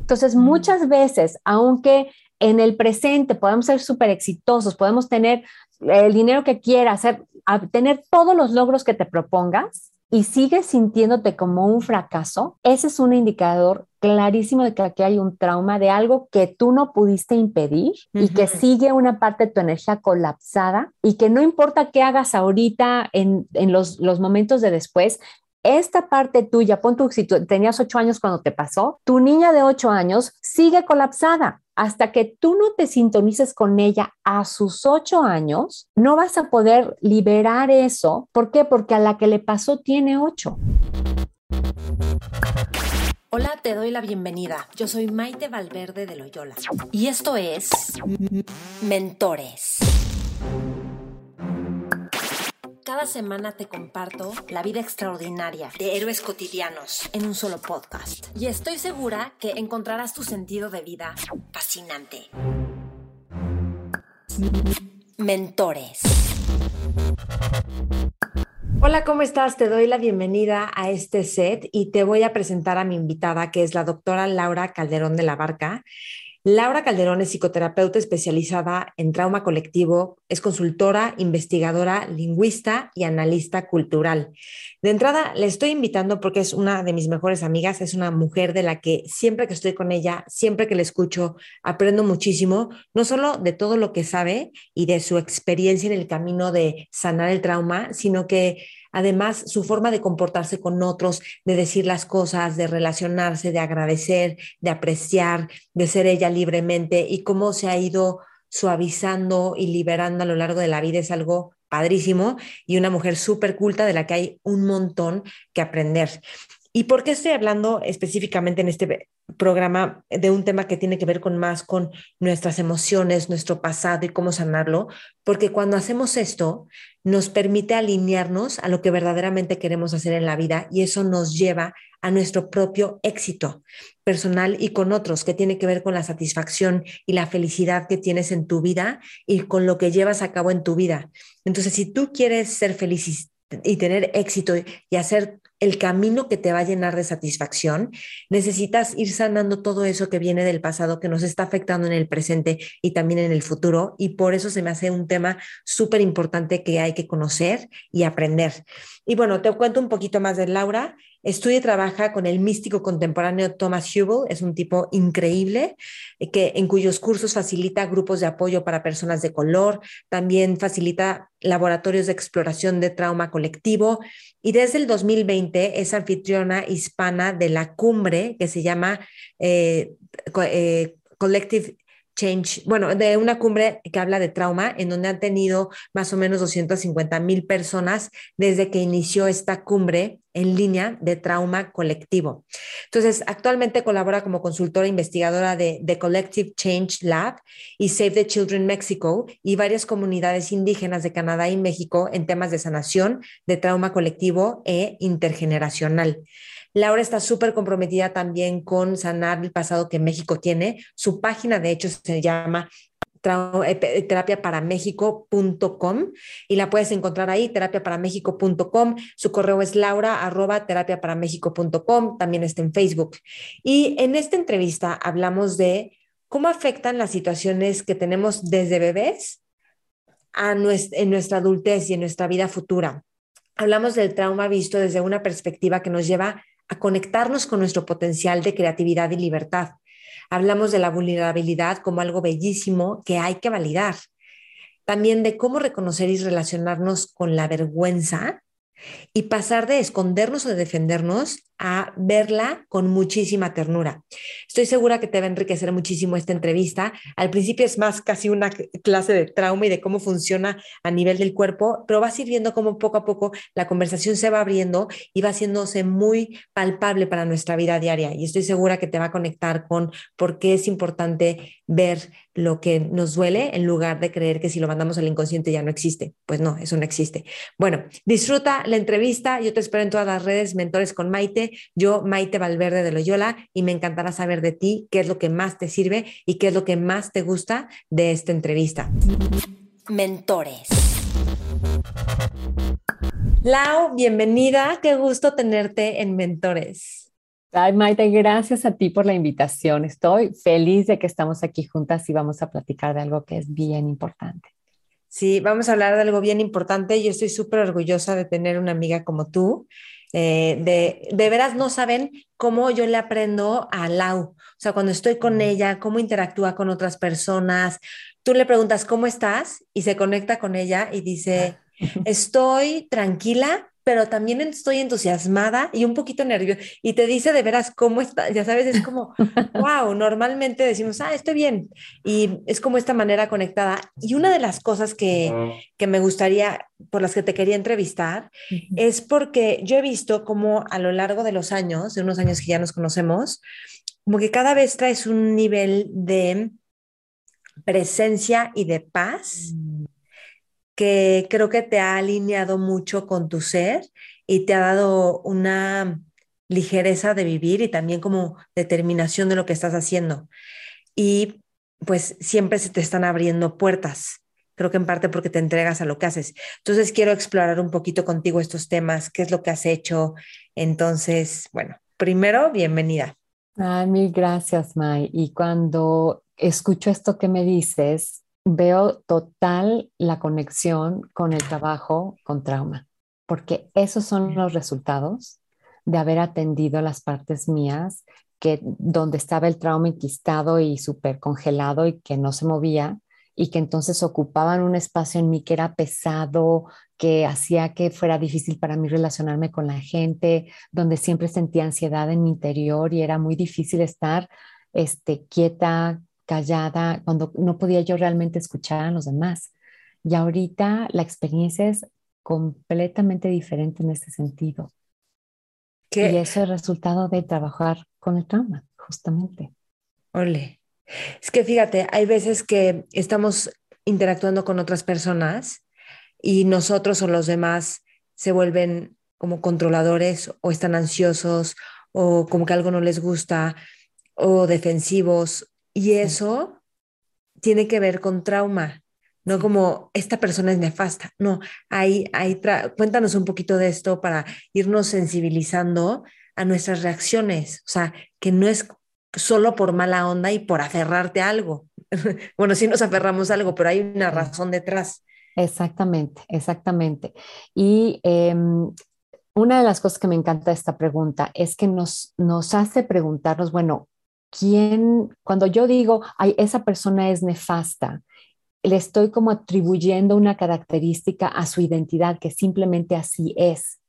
Entonces, muchas veces, aunque en el presente podemos ser súper exitosos, podemos tener el dinero que quieras, hacer, tener todos los logros que te propongas y sigues sintiéndote como un fracaso, ese es un indicador clarísimo de que aquí hay un trauma de algo que tú no pudiste impedir y que sigue una parte de tu energía colapsada y que no importa qué hagas ahorita en, los, los momentos de después, esta parte tuya, pon tu, si tenías ocho años cuando te pasó, tu niña de ocho años sigue colapsada. Hasta que tú no te sintonices con ella a sus ocho años, no vas a poder liberar eso. ¿Por qué? Porque a la que le pasó tiene ocho. Hola, te doy la bienvenida. Yo soy Maite Valverde de Loyola y esto es Mentores. Cada semana te comparto la vida extraordinaria de héroes cotidianos en un solo podcast. Y estoy segura que encontrarás tu sentido de vida fascinante. Mentores. Hola, ¿cómo estás? Te doy la bienvenida a este set y te voy a presentar a mi invitada, que es la doctora Laura Calderón de la Barca. Laura Calderón es psicoterapeuta especializada en trauma colectivo, es consultora, investigadora, lingüista y analista cultural. De entrada, le estoy invitando porque es una de mis mejores amigas, es una mujer de la que siempre que estoy con ella, siempre que la escucho, aprendo muchísimo, no solo de todo lo que sabe y de su experiencia en el camino de sanar el trauma, sino que Además, su forma de comportarse con otros, de decir las cosas, de relacionarse, de agradecer, de apreciar, de ser ella libremente y cómo se ha ido suavizando y liberando a lo largo de la vida es algo padrísimo y una mujer súper culta de la que hay un montón que aprender. ¿Y por qué estoy hablando específicamente en este programa de un tema que tiene que ver con más con nuestras emociones, nuestro pasado y cómo sanarlo? Porque cuando hacemos esto, nos permite alinearnos a lo que verdaderamente queremos hacer en la vida y eso nos lleva a nuestro propio éxito personal y con otros, que tiene que ver con la satisfacción y la felicidad que tienes en tu vida y con lo que llevas a cabo en tu vida. Entonces, si tú quieres ser feliz y tener éxito y hacer el camino que te va a llenar de satisfacción, necesitas ir sanando todo eso que viene del pasado, que nos está afectando en el presente y también en el futuro. Y por eso se me hace un tema súper importante que hay que conocer y aprender. Y bueno, te cuento un poquito más de Laura. Estudia y trabaja con el místico contemporáneo Thomas Hubel, es un tipo increíble, eh, que, en cuyos cursos facilita grupos de apoyo para personas de color, también facilita laboratorios de exploración de trauma colectivo y desde el 2020 es anfitriona hispana de la cumbre que se llama eh, eh, Collective Bueno, de una cumbre que habla de trauma, en donde han tenido más o menos 250 mil personas desde que inició esta cumbre en línea de trauma colectivo. Entonces, actualmente colabora como consultora investigadora de The Collective Change Lab y Save the Children Mexico y varias comunidades indígenas de Canadá y México en temas de sanación, de trauma colectivo e intergeneracional. Laura está súper comprometida también con sanar el pasado que México tiene. Su página, de hecho, se llama eh, terapiaparamexico.com y la puedes encontrar ahí, terapiaparamexico.com. Su correo es laura también está en Facebook. Y en esta entrevista hablamos de cómo afectan las situaciones que tenemos desde bebés a en nuestra adultez y en nuestra vida futura. Hablamos del trauma visto desde una perspectiva que nos lleva a conectarnos con nuestro potencial de creatividad y libertad. Hablamos de la vulnerabilidad como algo bellísimo que hay que validar. También de cómo reconocer y relacionarnos con la vergüenza y pasar de escondernos o de defendernos a verla con muchísima ternura. Estoy segura que te va a enriquecer muchísimo esta entrevista. Al principio es más casi una clase de trauma y de cómo funciona a nivel del cuerpo, pero vas a ir viendo cómo poco a poco la conversación se va abriendo y va haciéndose muy palpable para nuestra vida diaria. Y estoy segura que te va a conectar con por qué es importante ver lo que nos duele en lugar de creer que si lo mandamos al inconsciente ya no existe. Pues no, eso no existe. Bueno, disfruta la entrevista. Yo te espero en todas las redes, Mentores con Maite yo, Maite Valverde de Loyola, y me encantará saber de ti qué es lo que más te sirve y qué es lo que más te gusta de esta entrevista. Mentores. Lau, bienvenida, qué gusto tenerte en Mentores. Ay, Maite, gracias a ti por la invitación. Estoy feliz de que estamos aquí juntas y vamos a platicar de algo que es bien importante. Sí, vamos a hablar de algo bien importante. Yo estoy súper orgullosa de tener una amiga como tú. Eh, de, de veras no saben cómo yo le aprendo a Lau. O sea, cuando estoy con ella, cómo interactúa con otras personas. Tú le preguntas, ¿cómo estás? Y se conecta con ella y dice, estoy tranquila, pero también estoy entusiasmada y un poquito nerviosa. Y te dice de veras cómo está, ya sabes, es como, wow, normalmente decimos, ah, estoy bien. Y es como esta manera conectada. Y una de las cosas que, que me gustaría, por las que te quería entrevistar, es porque yo he visto como a lo largo de los años, de unos años que ya nos conocemos, como que cada vez traes un nivel de presencia y de paz. Mm que creo que te ha alineado mucho con tu ser y te ha dado una ligereza de vivir y también como determinación de lo que estás haciendo. Y pues siempre se te están abriendo puertas. Creo que en parte porque te entregas a lo que haces. Entonces quiero explorar un poquito contigo estos temas, qué es lo que has hecho. Entonces, bueno, primero, bienvenida. Ay, mil gracias, May. Y cuando escucho esto que me dices, veo total la conexión con el trabajo con trauma, porque esos son los resultados de haber atendido las partes mías que donde estaba el trauma enquistado y súper congelado y que no se movía y que entonces ocupaban un espacio en mí que era pesado, que hacía que fuera difícil para mí relacionarme con la gente, donde siempre sentía ansiedad en mi interior y era muy difícil estar este, quieta, callada, cuando no podía yo realmente escuchar a los demás. Y ahorita la experiencia es completamente diferente en este sentido. Y eso es el resultado de trabajar con el trauma, justamente. Ole. Es que fíjate, hay veces que estamos interactuando con otras personas y nosotros o los demás se vuelven como controladores o están ansiosos o como que algo no les gusta o defensivos y eso tiene que ver con trauma, no como esta persona es nefasta. No, hay, hay cuéntanos un poquito de esto para irnos sensibilizando a nuestras reacciones. O sea, que no es solo por mala onda y por aferrarte a algo. bueno, sí nos aferramos a algo, pero hay una razón detrás. Exactamente, exactamente. Y em, una de las cosas que me encanta de esta pregunta es que nos, nos hace preguntarnos, bueno, quién, cuando yo digo, ay, esa persona es nefasta, le estoy como atribuyendo una característica a su identidad que simplemente así es.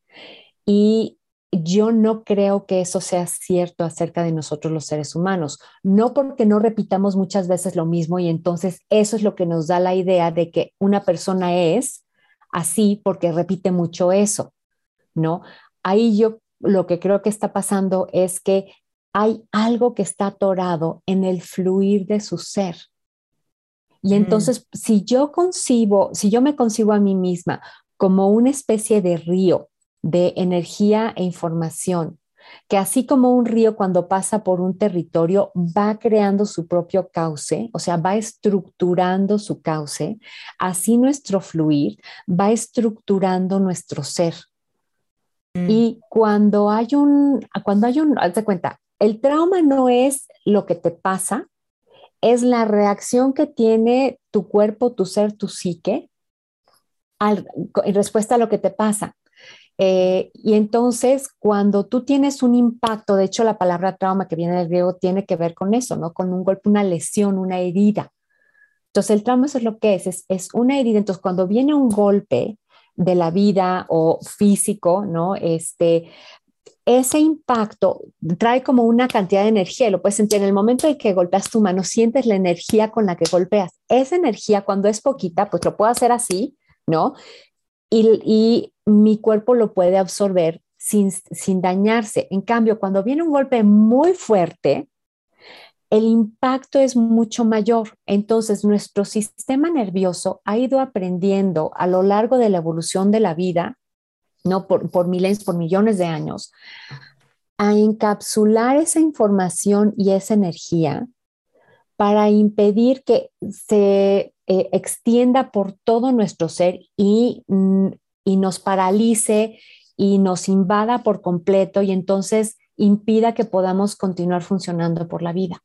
Y yo no creo que eso sea cierto acerca de nosotros los seres humanos, no porque no repitamos muchas veces lo mismo y entonces eso es lo que nos da la idea de que una persona es así porque repite mucho eso, ¿no? Ahí yo lo que creo que está pasando es que hay algo que está atorado en el fluir de su ser. Y mm. entonces, si yo concibo, si yo me concibo a mí misma como una especie de río de energía e información, que así como un río cuando pasa por un territorio va creando su propio cauce, o sea, va estructurando su cauce, así nuestro fluir va estructurando nuestro ser. Mm. Y cuando hay un, cuando hay un, hazte cuenta, el trauma no es lo que te pasa, es la reacción que tiene tu cuerpo, tu ser, tu psique en respuesta a lo que te pasa. Eh, y entonces, cuando tú tienes un impacto, de hecho la palabra trauma que viene del griego tiene que ver con eso, ¿no? Con un golpe, una lesión, una herida. Entonces, el trauma es lo que es, es, es una herida. Entonces, cuando viene un golpe de la vida o físico, ¿no? Este, ese impacto trae como una cantidad de energía, lo puedes sentir en el momento en que golpeas tu mano, sientes la energía con la que golpeas. Esa energía cuando es poquita, pues lo puedo hacer así, ¿no? Y, mi cuerpo lo puede absorber sin, sin dañarse. En cambio, cuando viene un golpe muy fuerte, el impacto es mucho mayor. Entonces, nuestro sistema nervioso ha ido aprendiendo a lo largo de la evolución de la vida ¿no? Por, por miles, por millones de años, a encapsular esa información y esa energía para impedir que se eh, extienda por todo nuestro ser y, mm, y nos paralice y nos invada por completo y entonces impida que podamos continuar funcionando por la vida.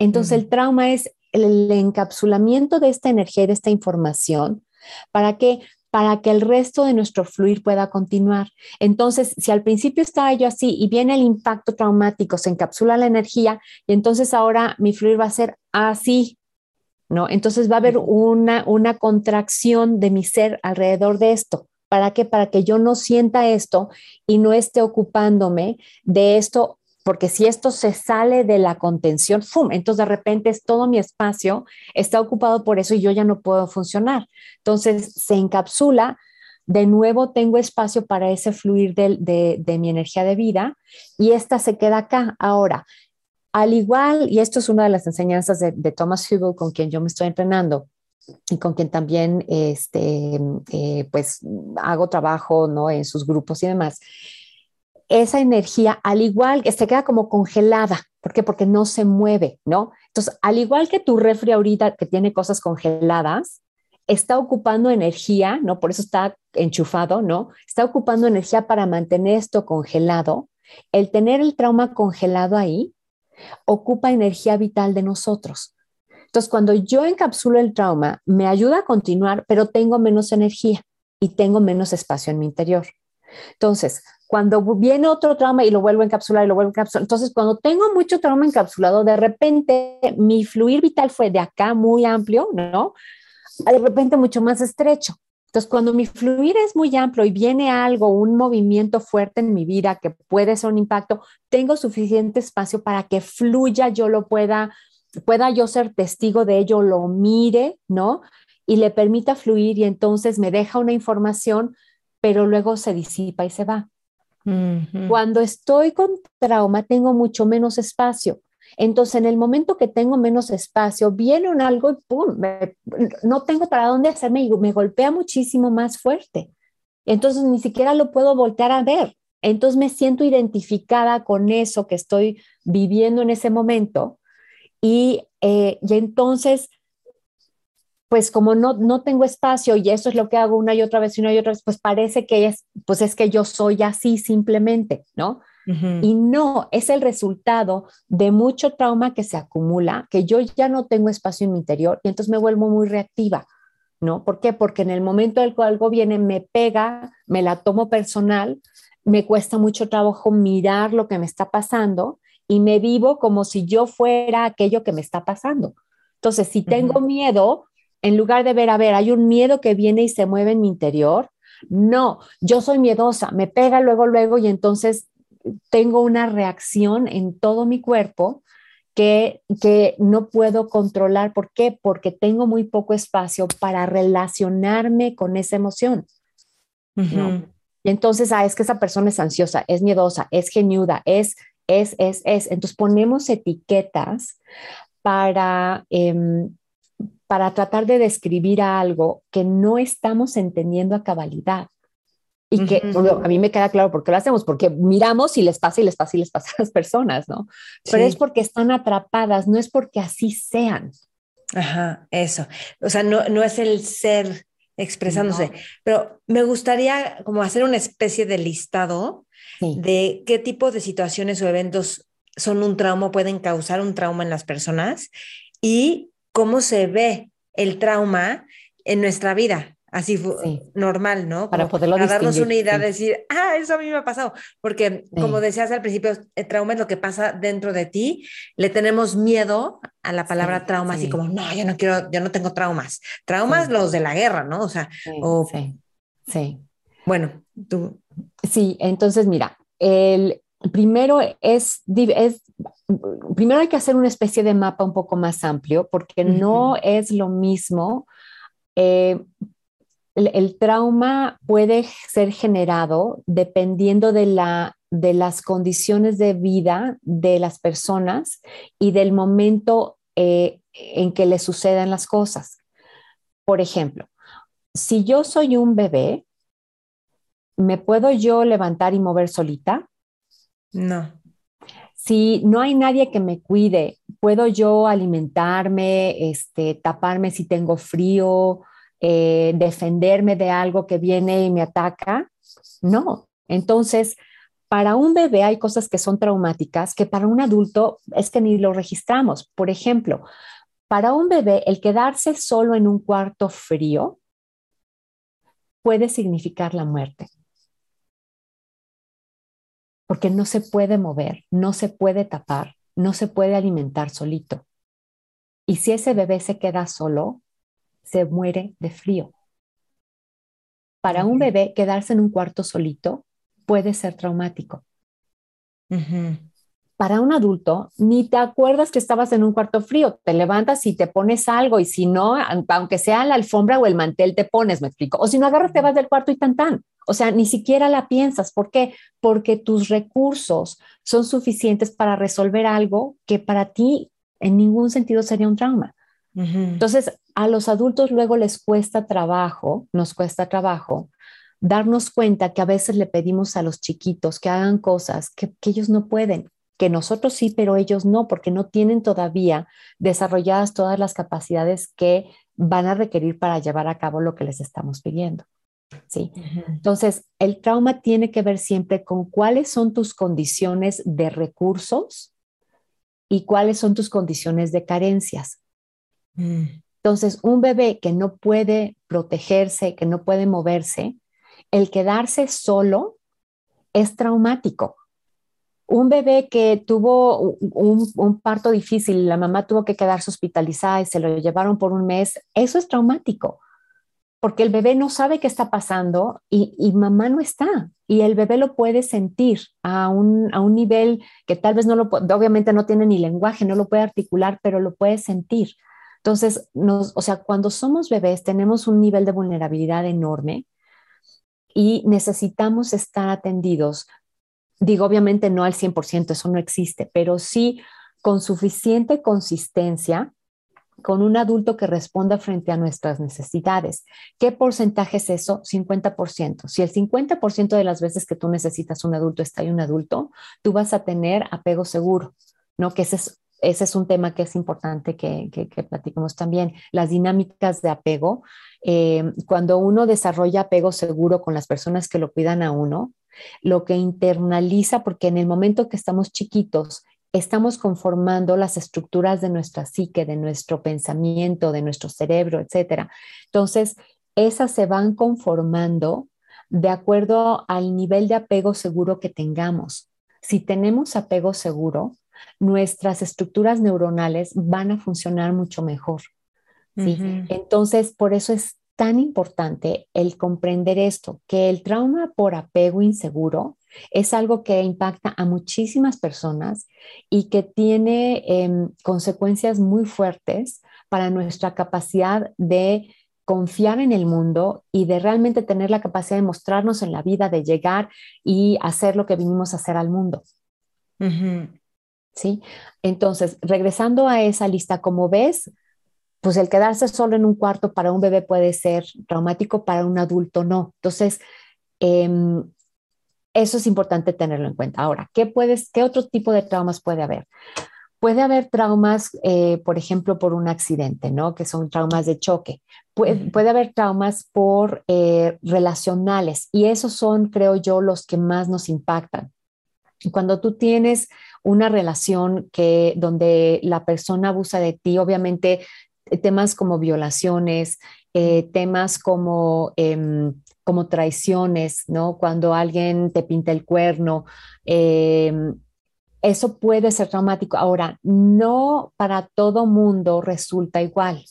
Entonces, el trauma es el encapsulamiento de esta energía y de esta información para que para que el resto de nuestro fluir pueda continuar. Entonces, si al principio estaba yo así y viene el impacto traumático, se encapsula la energía y entonces ahora mi fluir va a ser así, ¿no? Entonces va a haber una, una contracción de mi ser alrededor de esto. ¿Para qué? Para que yo no sienta esto y no esté ocupándome de esto porque si esto se sale de la contención, ¡fum! Entonces de repente es todo mi espacio está ocupado por eso y yo ya no puedo funcionar. Entonces se encapsula, de nuevo tengo espacio para ese fluir de, mi energía de vida y esta se queda acá. Ahora, al igual, y esto es una de las enseñanzas de, Thomas Hubel con quien yo me estoy entrenando, y con quien también este, eh, pues hago trabajo ¿no? en sus grupos y demás, esa energía, al igual que se queda como congelada. ¿Por qué? Porque no se mueve, ¿no? Entonces, al igual que tu refri ahorita que tiene cosas congeladas, está ocupando energía, ¿no? Por eso está enchufado, ¿no? Está ocupando energía para mantener esto congelado. El tener el trauma congelado ahí ocupa energía vital de nosotros. Entonces, cuando yo encapsulo el trauma, me ayuda a continuar, pero tengo menos energía y tengo menos espacio en mi interior. Entonces, cuando viene otro trauma y lo vuelvo a encapsular lo vuelvo a encapsular, entonces cuando tengo mucho trauma encapsulado, de repente mi fluir vital fue de acá muy amplio, ¿no? De repente mucho más estrecho. Entonces, cuando mi fluir es muy amplio y viene algo, un movimiento fuerte en mi vida que puede ser un impacto, tengo suficiente espacio para que fluya, yo lo pueda, pueda yo ser testigo de ello, lo mire, ¿no? Y le permita fluir y entonces me deja una información pero luego se disipa y se va. Cuando estoy con trauma, tengo mucho menos espacio. Entonces, en el momento que tengo menos espacio, viene un algo y ¡pum! no tengo para dónde hacerme y me golpea muchísimo más fuerte. Entonces, ni siquiera lo puedo voltear a ver. Entonces, me siento identificada con eso que estoy viviendo en ese momento. Y, eh, y entonces pues como no, no tengo espacio y eso es lo que hago una y otra vez y una y otra vez, pues parece que es, pues es que yo soy así simplemente, ¿no? Y no, es el resultado de mucho trauma que se acumula, que yo ya no tengo espacio en mi interior y entonces me vuelvo muy reactiva, ¿no? ¿Por qué? Porque en el momento en el que algo viene, me pega, me la tomo personal, me cuesta mucho trabajo mirar lo que me está pasando y me vivo como si yo fuera aquello que me está pasando. Entonces, si tengo miedo, en lugar de ver, a ver, hay un miedo que viene y se mueve en mi interior. No, yo soy miedosa, me pega luego, luego y entonces tengo una reacción en todo mi cuerpo que, que no puedo controlar. ¿Por qué? Porque tengo muy poco espacio para relacionarme con esa emoción. Y entonces, ah, es que esa persona es ansiosa, es miedosa, es geniuda, es, es, es, es. Entonces ponemos etiquetas para, em, para tratar de describir algo que no estamos entendiendo a cabalidad. Y que a mí me queda claro por qué lo hacemos, porque miramos y les pasa y les pasa y les pasa a las personas, ¿no? Pero es porque están atrapadas, no es porque así sean. Ajá, eso. O sea, no, no es el ser expresándose, pero me gustaría como hacer una especie de listado de qué tipo de situaciones o eventos son un trauma, pueden causar un trauma en las personas y cómo se ve el trauma en nuestra vida, así normal, ¿no? para poderlo para darnos una idea, de decir, ah, eso a mí me ha pasado, porque como decías al principio, el trauma es lo que pasa dentro de ti, le tenemos miedo a la palabra trauma, así como, no, yo no quiero, yo no tengo traumas, traumas los de la guerra, ¿no? O sea, o... sí. Bueno, tú. Sí, entonces mira, el primero es, es primero hay que hacer una especie de mapa un poco más amplio porque no es lo mismo. Eh, el, trauma puede ser generado dependiendo de, la, de las condiciones de vida de las personas y del momento eh, en que le suceden las cosas. Por ejemplo, si yo soy un bebé, ¿me puedo yo levantar y mover solita? No si no hay nadie que me cuide, ¿puedo yo alimentarme, este, taparme si tengo frío, eh, defenderme de algo que viene y me ataca? No. Entonces, para un bebé hay cosas que son traumáticas que para un adulto es que ni lo registramos. Por ejemplo, para un bebé el quedarse solo en un cuarto frío puede significar la muerte. Porque no se puede mover, no se puede tapar, no se puede alimentar solito. Y si ese bebé se queda solo, se muere de frío. Para un bebé, quedarse en un cuarto solito puede ser traumático. Para un adulto, ni te acuerdas que estabas en un cuarto frío, te levantas y te pones algo y si no, aunque sea la alfombra o el mantel, te pones, me explico. O si no agarras, te vas del cuarto y tan tan. O sea, ni siquiera la piensas. ¿Por qué? Porque tus recursos son suficientes para resolver algo que para ti en ningún sentido sería un trauma. Entonces, a los adultos luego les cuesta trabajo, nos cuesta trabajo darnos cuenta que a veces le pedimos a los chiquitos que hagan cosas que, ellos no pueden, que nosotros sí, pero ellos no, porque no tienen todavía desarrolladas todas las capacidades que van a requerir para llevar a cabo lo que les estamos pidiendo. ¿sí? Entonces, el trauma tiene que ver siempre con cuáles son tus condiciones de recursos y cuáles son tus condiciones de carencias. Mm. Entonces, un bebé que no puede protegerse, que no puede moverse, el quedarse solo es traumático. Un bebé que tuvo un, parto difícil, la mamá tuvo que quedarse hospitalizada y se lo llevaron por un mes, eso es traumático, porque el bebé no sabe qué está pasando y, mamá no está. Y el bebé lo puede sentir a un, nivel que tal vez no lo, obviamente no tiene ni lenguaje, no lo puede articular, pero lo puede sentir. Entonces, o sea, cuando somos bebés tenemos un nivel de vulnerabilidad enorme y necesitamos estar atendidos. Digo, obviamente no al 100%, eso no existe, pero sí con suficiente consistencia con un adulto que responda frente a nuestras necesidades. ¿Qué porcentaje es eso? 50%. Si el 50% de las veces que tú necesitas un adulto está ahí un adulto, tú vas a tener apego seguro, ¿no? Que ese es, ese es un tema que es importante que, que, que también. Las dinámicas de apego eh, cuando uno desarrolla apego seguro con las personas que lo cuidan a uno, lo que internaliza, porque en el momento que estamos chiquitos, estamos conformando las estructuras de nuestra psique, de nuestro pensamiento, de nuestro cerebro, etc. Entonces, esas se van conformando de acuerdo al nivel de apego seguro que tengamos. Si tenemos apego seguro, nuestras estructuras neuronales van a funcionar mucho mejor. Entonces, por eso es tan importante el comprender esto, que el trauma por apego inseguro es algo que impacta a muchísimas personas y que tiene em, consecuencias muy fuertes para nuestra capacidad de confiar en el mundo y de realmente tener la capacidad de mostrarnos en la vida, de llegar y hacer lo que vinimos a hacer al mundo. ¿Sí? Entonces, regresando a esa lista, como ves, pues el quedarse solo en un cuarto para un bebé puede ser traumático, para un adulto no. Entonces, em, eso es importante tenerlo en cuenta. Ahora, ¿qué, puedes, ¿qué otro tipo de traumas puede haber? Puede haber traumas, eh, por ejemplo, por un accidente, ¿no? Que son traumas de choque. Puede, haber traumas por eh, relacionales y esos son, creo yo, los que más nos impactan. Cuando tú tienes una relación que donde la persona abusa de ti, obviamente temas como violaciones, eh, temas como, em, como traiciones, ¿no? Cuando alguien te pinta el cuerno, em, eso puede ser traumático. Ahora, no para todo mundo resulta igual.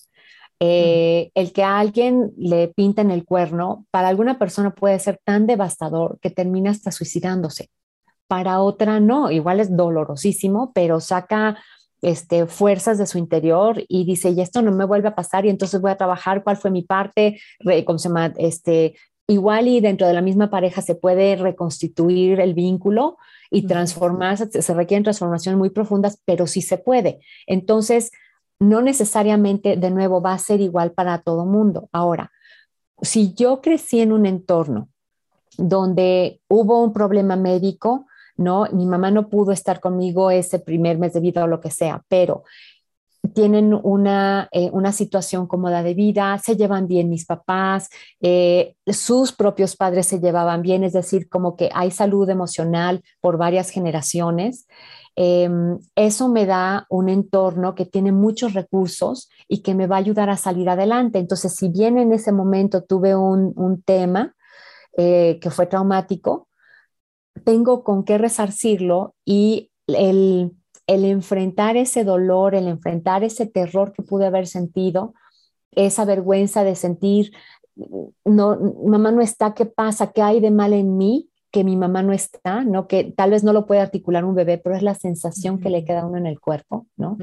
Eh, el que a alguien le pinten el cuerno, para alguna persona puede ser tan devastador que termina hasta suicidándose. Para otra no, igual es dolorosísimo, pero saca este, fuerzas de su interior y dice, y esto no me vuelve a pasar y entonces voy a trabajar cuál fue mi parte, ¿cómo se llama? Este, igual y dentro de la misma pareja se puede reconstituir el vínculo y transformarse, se requieren transformaciones muy profundas, pero sí se puede. Entonces, no necesariamente de nuevo va a ser igual para todo mundo. Ahora, si yo crecí en un entorno donde hubo un problema médico, ¿no? Mi mamá no pudo estar conmigo ese primer mes de vida o lo que sea, pero tienen una, eh, una, situación cómoda de vida, se llevan bien mis papás, eh, sus propios padres se llevaban bien, es decir, como que hay salud emocional por varias generaciones. Em, eso me da un entorno que tiene muchos recursos y que me va a ayudar a salir adelante. Entonces, si bien en ese momento tuve un, un tema eh, que fue traumático, tengo con qué resarcirlo y el el enfrentar ese dolor, el enfrentar ese terror que pude haber sentido, esa vergüenza de sentir, no, mamá no está, ¿qué pasa? ¿Qué hay de mal en mí? que mi mamá no está, ¿no? Que tal vez no lo puede articular un bebé, pero es la sensación que le queda a uno en el cuerpo, ¿no?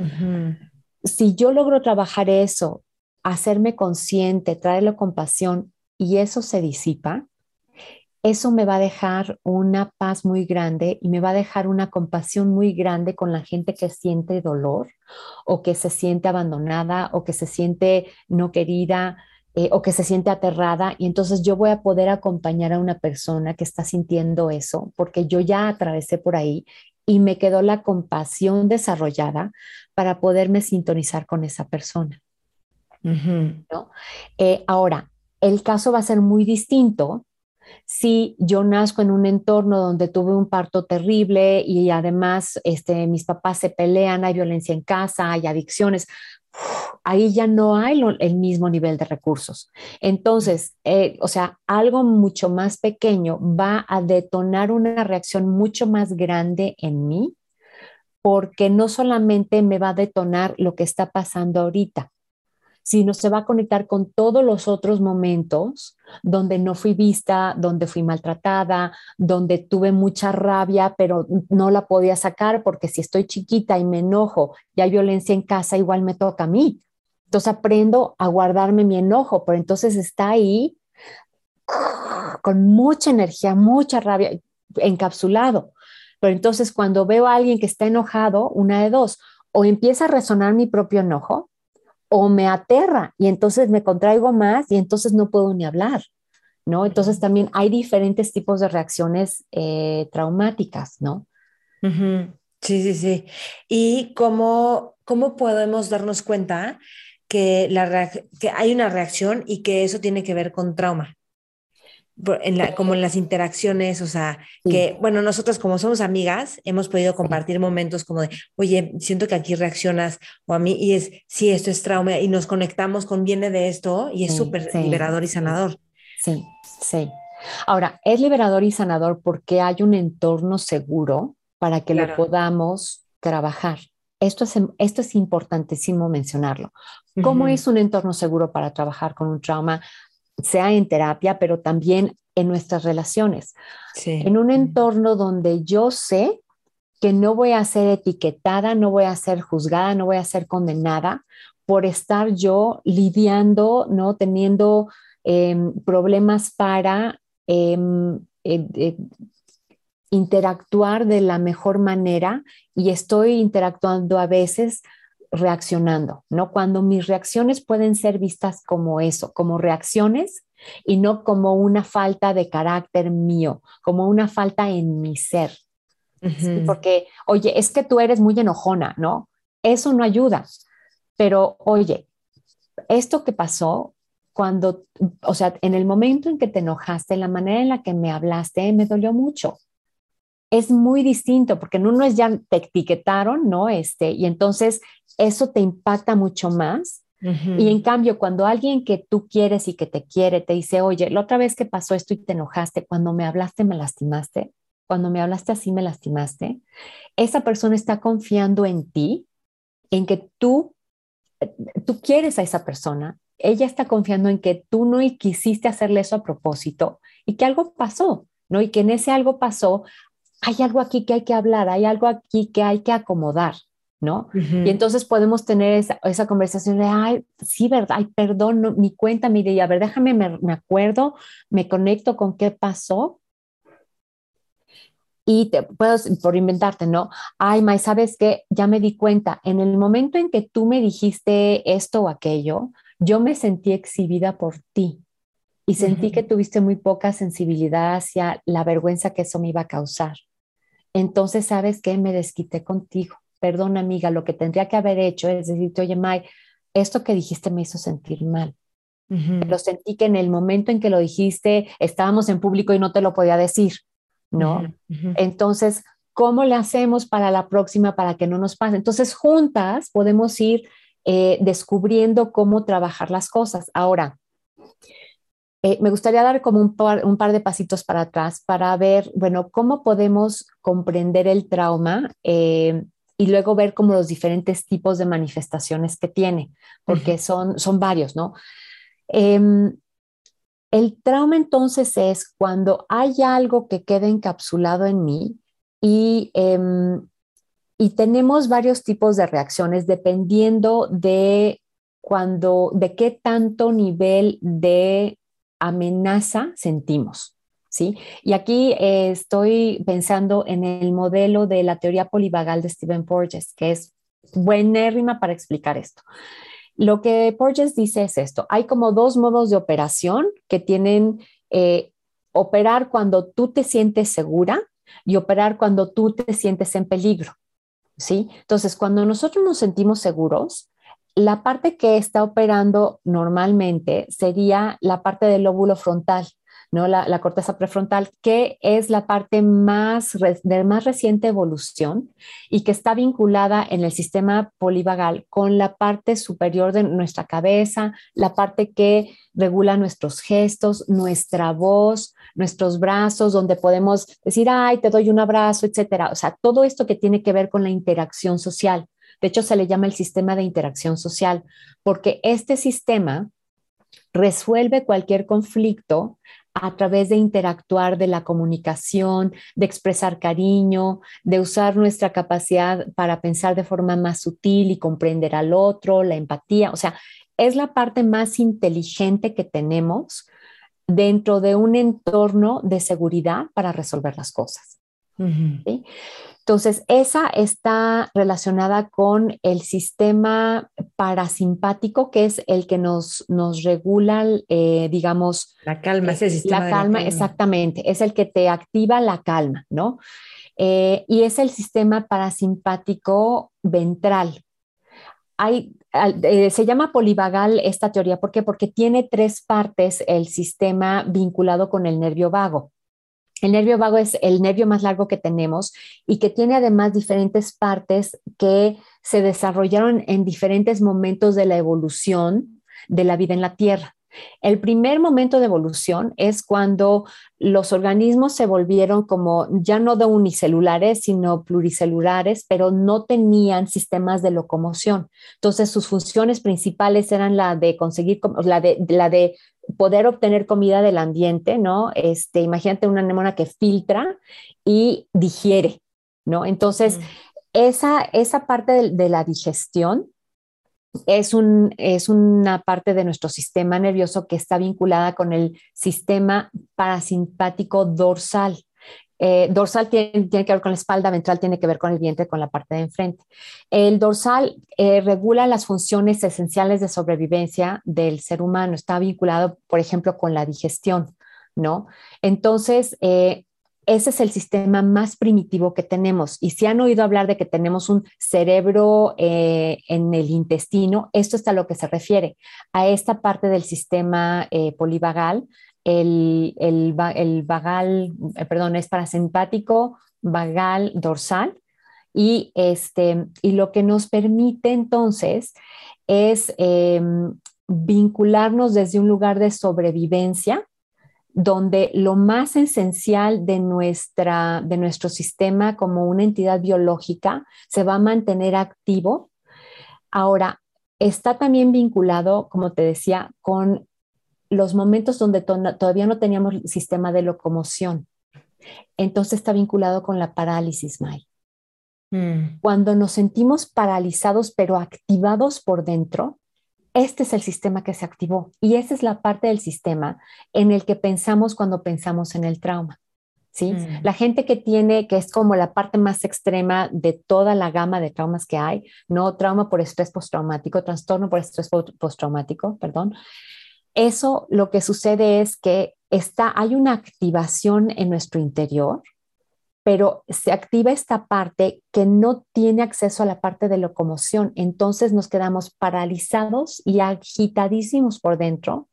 Si yo logro trabajar eso, hacerme consciente, traerle compasión y eso se disipa, eso me va a dejar una paz muy grande y me va a dejar una compasión muy grande con la gente que siente dolor o que se siente abandonada o que se siente no querida eh, o que se siente aterrada. Y entonces yo voy a poder acompañar a una persona que está sintiendo eso porque yo ya atravesé por ahí y me quedó la compasión desarrollada para poderme sintonizar con esa persona. ¿no? Eh, ahora, el caso va a ser muy distinto si yo nazco en un entorno donde tuve un parto terrible y además este, mis papás se pelean, hay violencia en casa, hay adicciones, ahí ya no hay el mismo nivel de recursos. Entonces, eh, o sea, algo mucho más pequeño va a detonar una reacción mucho más grande en mí porque no solamente me va a detonar lo que está pasando ahorita, sino se va a conectar con todos los otros momentos donde no fui vista, donde fui maltratada, donde tuve mucha rabia, pero no la podía sacar porque si estoy chiquita y me enojo y hay violencia en casa, igual me toca a mí. Entonces aprendo a guardarme mi enojo, pero entonces está ahí con mucha energía, mucha rabia, encapsulado. Pero entonces cuando veo a alguien que está enojado, una de dos, o empieza a resonar mi propio enojo, o me aterra y entonces me contraigo más y entonces no puedo ni hablar, ¿no? Entonces también hay diferentes tipos de reacciones eh, traumáticas, ¿no? Sí, sí, sí. ¿Y cómo, cómo podemos darnos cuenta que, la que hay una reacción y que eso tiene que ver con trauma? Como en las interacciones, o sea, que, bueno, nosotros como somos amigas, hemos podido compartir momentos como de, oye, siento que aquí reaccionas, o a mí, y es, sí, esto es trauma, y nos conectamos con viene de esto, y es súper liberador y sanador. Sí, sí. Ahora, es liberador y sanador porque hay un entorno seguro para que lo podamos trabajar. Esto es, esto es importantísimo mencionarlo. ¿Cómo es un entorno seguro para trabajar con un trauma? Sea en terapia, pero también en nuestras relaciones. En un entorno donde yo sé que no voy a ser etiquetada, no voy a ser juzgada, no voy a ser condenada por estar yo lidiando, ¿no? Teniendo em, problemas para em, eh, eh, interactuar de la mejor manera y estoy interactuando a veces reaccionando, ¿no? Cuando mis reacciones pueden ser vistas como eso, como reacciones y no como una falta de carácter mío, como una falta en mi ser. Porque, oye, es que tú eres muy enojona, ¿no? Eso no ayuda. Pero, oye, esto que pasó cuando, o sea, en el momento en que te enojaste, la manera en la que me hablaste me dolió mucho es muy distinto porque en uno es ya te etiquetaron, ¿no? Este, y entonces eso te impacta mucho más. Y en cambio, cuando alguien que tú quieres y que te quiere te dice, oye, la otra vez que pasó esto y te enojaste, cuando me hablaste me lastimaste, cuando me hablaste así me lastimaste, esa persona está confiando en ti, en que tú, tú quieres a esa persona, ella está confiando en que tú no quisiste hacerle eso a propósito y que algo pasó, ¿no? Y que en ese algo pasó, hay algo aquí que hay que hablar, hay algo aquí que hay que acomodar, ¿no? Y entonces podemos tener esa, conversación de, ay, sí, verdad, ay, perdón, mi cuenta, mi idea, a ver, déjame, me, acuerdo, me conecto con qué pasó. Y te puedo, por inventarte, ¿no? Ay, May, ¿sabes qué? Ya me di cuenta, en el momento en que tú me dijiste esto o aquello, yo me sentí exhibida por ti y sentí que tuviste muy poca sensibilidad hacia la vergüenza que eso me iba a causar. Entonces, ¿sabes qué? Me desquité contigo perdón amiga, lo que tendría que haber hecho es decirte, oye May, esto que dijiste me hizo sentir mal. Lo sentí que en el momento en que lo dijiste estábamos en público y no te lo podía decir, ¿no? Entonces, ¿cómo le hacemos para la próxima para que no nos pase? Entonces, juntas podemos ir eh, descubriendo cómo trabajar las cosas. Ahora, eh, me gustaría dar como un par, un par, de pasitos para atrás para ver, bueno, cómo podemos comprender el trauma eh, y luego ver como los diferentes tipos de manifestaciones que tiene, porque son, son varios, ¿no? Em, el trauma entonces es cuando hay algo que queda encapsulado en mí y, em, y tenemos varios tipos de reacciones dependiendo de cuando, de qué tanto nivel de amenaza sentimos. ¿Sí? Y aquí eh, estoy pensando en el modelo de la teoría polivagal de Stephen Porges, que es buenérrima para explicar esto. Lo que Porges dice es esto, hay como dos modos de operación que tienen eh, operar cuando tú te sientes segura y operar cuando tú te sientes en peligro. ¿Sí? Entonces, cuando nosotros nos sentimos seguros, la parte que está operando normalmente sería la parte del lóbulo frontal, ¿no? La, corteza prefrontal, que es la parte más de más reciente evolución y que está vinculada en el sistema polivagal con la parte superior de nuestra cabeza, la parte que regula nuestros gestos, nuestra voz, nuestros brazos, donde podemos decir, ay, te doy un abrazo, etcétera. O sea, todo esto que tiene que ver con la interacción social. De hecho, se le llama el sistema de interacción social, porque este sistema resuelve cualquier conflicto a través de interactuar, de la comunicación, de expresar cariño, de usar nuestra capacidad para pensar de forma más sutil y comprender al otro, la empatía. O sea, es la parte más inteligente que tenemos dentro de un entorno de seguridad para resolver las cosas. Entonces, esa está relacionada con el sistema parasimpático, que es el que nos, nos regula, eh, digamos... La calma, ese sistema. La calma, exactamente, es el que te activa la calma, ¿no? Eh, y es el sistema parasimpático ventral. Hay, eh, se llama polivagal esta teoría, ¿por qué? Porque tiene tres partes el sistema vinculado con el nervio vago. El nervio vago es el nervio más largo que tenemos y que tiene además diferentes partes que se desarrollaron en diferentes momentos de la evolución de la vida en la Tierra. El primer momento de evolución es cuando los organismos se volvieron como ya no de unicelulares, sino pluricelulares, pero no tenían sistemas de locomoción. Entonces sus funciones principales eran la de conseguir, la de, la de poder obtener comida del ambiente, ¿no? Este, imagínate una anemona que filtra y digiere, ¿no? Entonces, mm. esa, esa parte de, la digestión es, un, es una parte de nuestro sistema nervioso que está vinculada con el sistema parasimpático dorsal. Eh, dorsal tiene, que ver con la espalda, ventral tiene que ver con el vientre, con la parte de enfrente. El dorsal eh, regula las funciones esenciales de sobrevivencia del ser humano, está vinculado, por ejemplo, con la digestión, ¿no? Entonces, eh, ese es el sistema más primitivo que tenemos. Y si han oído hablar de que tenemos un cerebro en el intestino, esto es a lo que se refiere, a esta parte del sistema polivagal el, el, vagal, eh, perdón, es parasimpático, vagal, dorsal. Y, este, y lo que nos permite entonces es em, vincularnos desde un lugar de sobrevivencia, donde lo más esencial de, nuestra, de nuestro sistema como una entidad biológica se va a mantener activo. Ahora, está también vinculado, como te decía, con los momentos donde todavía no teníamos sistema de locomoción. Entonces está vinculado con la parálisis, May. Mm. Cuando nos sentimos paralizados pero activados por dentro, este es el sistema que se activó y esa es la parte del sistema en el que pensamos cuando pensamos en el trauma. ¿sí? Mm. La gente que tiene, que es como la parte más extrema de toda la gama de traumas que hay, no trauma por estrés postraumático, trastorno por estrés postraumático, perdón, eso lo que sucede es que está, hay una activación en nuestro interior pero se activa esta parte que no tiene acceso a la parte de locomoción. Entonces nos quedamos paralizados y agitadísimos por dentro.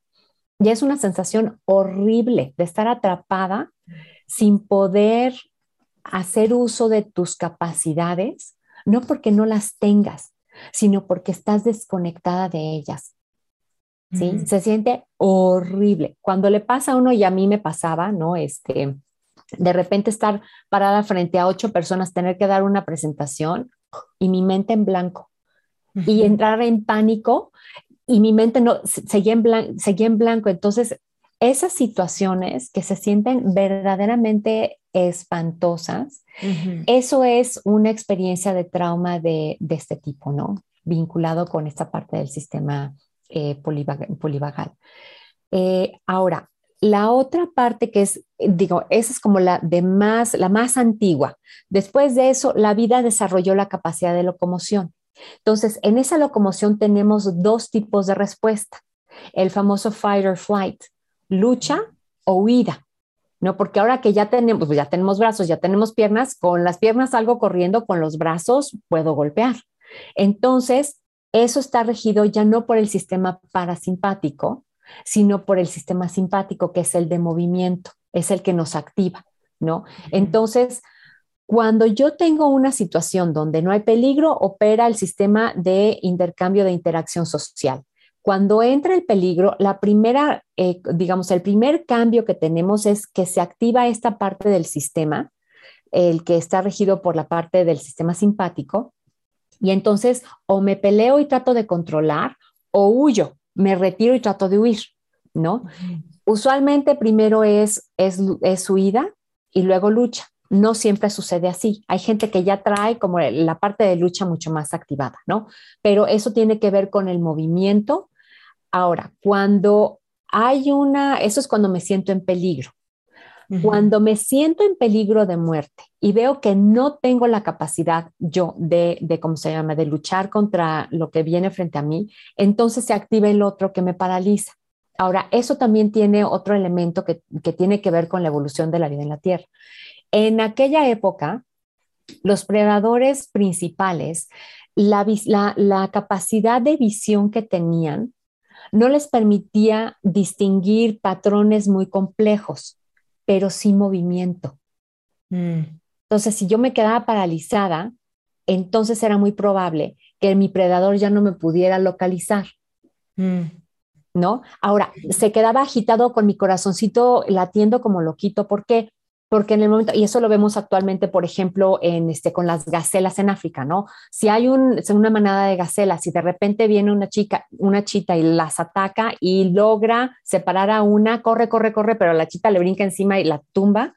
Y es una sensación horrible de estar atrapada sin poder hacer uso de tus capacidades, no porque no las tengas, sino porque estás desconectada de ellas. ¿Sí? Se siente horrible. Cuando le pasa a uno, y a mí me pasaba, ¿no? Este, de repente estar parada frente a ocho personas, tener que dar una presentación y mi mente en blanco y entrar en pánico y mi mente no seguía en, blanco, seguía en blanco. Entonces, esas situaciones que se sienten verdaderamente espantosas, eso es una experiencia de trauma de, este tipo, ¿no? Vinculado con esta parte del sistema eh, polivagal. Eh, ahora, la otra parte que es, digo, esa es como la de más, la más antigua. Después de eso, la vida desarrolló la capacidad de locomoción. Entonces, en esa locomoción tenemos dos tipos de respuesta. El famoso fight or flight, lucha o huida. ¿no? Porque ahora que ya tenemos, pues ya tenemos brazos, ya tenemos piernas, con las piernas salgo corriendo, con los brazos puedo golpear. Entonces, eso está regido ya no por el sistema parasimpático, sino por el sistema simpático, que es el de movimiento, es el que nos activa, ¿no? Entonces, cuando yo tengo una situación donde no hay peligro, opera el sistema de intercambio de interacción social. Cuando entra el peligro, la primera, eh, digamos, el primer cambio que tenemos es que se activa esta parte del sistema, el que está regido por la parte del sistema simpático, y entonces o me peleo y trato de controlar o huyo, me retiro y trato de huir, ¿no? Usualmente primero es, es, es huida y luego lucha. No siempre sucede así. Hay gente que ya trae como la parte de lucha mucho más activada, ¿no? Pero eso tiene que ver con el movimiento. Ahora, cuando hay una, eso es cuando me siento en peligro. Cuando me siento en peligro de muerte y veo que no tengo la capacidad yo de, de, ¿cómo se llama?, de luchar contra lo que viene frente a mí, entonces se activa el otro que me paraliza. Ahora, eso también tiene otro elemento que, tiene que ver con la evolución de la vida en la Tierra. En aquella época, los predadores principales, la capacidad de visión que tenían no les permitía distinguir patrones muy complejos pero sin movimiento. Mm. Entonces, si yo me quedaba paralizada, entonces era muy probable que mi predador ya no me pudiera localizar. Mm. ¿No? Ahora, se quedaba agitado con mi corazoncito latiendo como loquito. ¿Por qué? Porque en el momento, y eso lo vemos actualmente, por ejemplo, en este, con las gacelas en África, ¿no? Si hay un, una manada de gacelas y de repente viene una chica, una chita y las ataca y logra separar a una, corre, corre, corre, pero la chita le brinca encima y la tumba.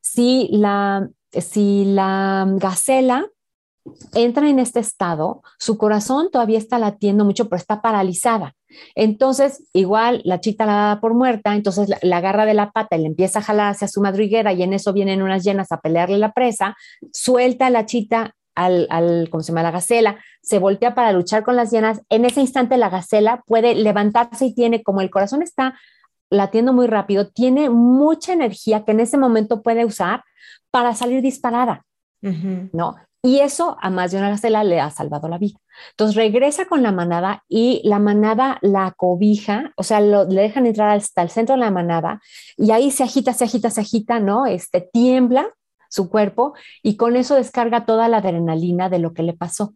Si la, si la gacela entra en este estado, su corazón todavía está latiendo mucho, pero está paralizada. Entonces, igual la chita la da por muerta, entonces la, agarra de la pata y le empieza a jalar hacia su madriguera y en eso vienen unas llenas a pelearle la presa, suelta a la chita al, al, ¿cómo se llama? La gacela, se voltea para luchar con las llenas. En ese instante la gacela puede levantarse y tiene, como el corazón está latiendo muy rápido, tiene mucha energía que en ese momento puede usar para salir disparada, ¿no? Y eso a más de una gacela le ha salvado la vida. Entonces regresa con la manada y la manada la cobija, o sea, le dejan entrar hasta el centro de la manada y ahí se agita, se agita, se agita, ¿no? Este tiembla su cuerpo y con eso descarga toda la adrenalina de lo que le pasó.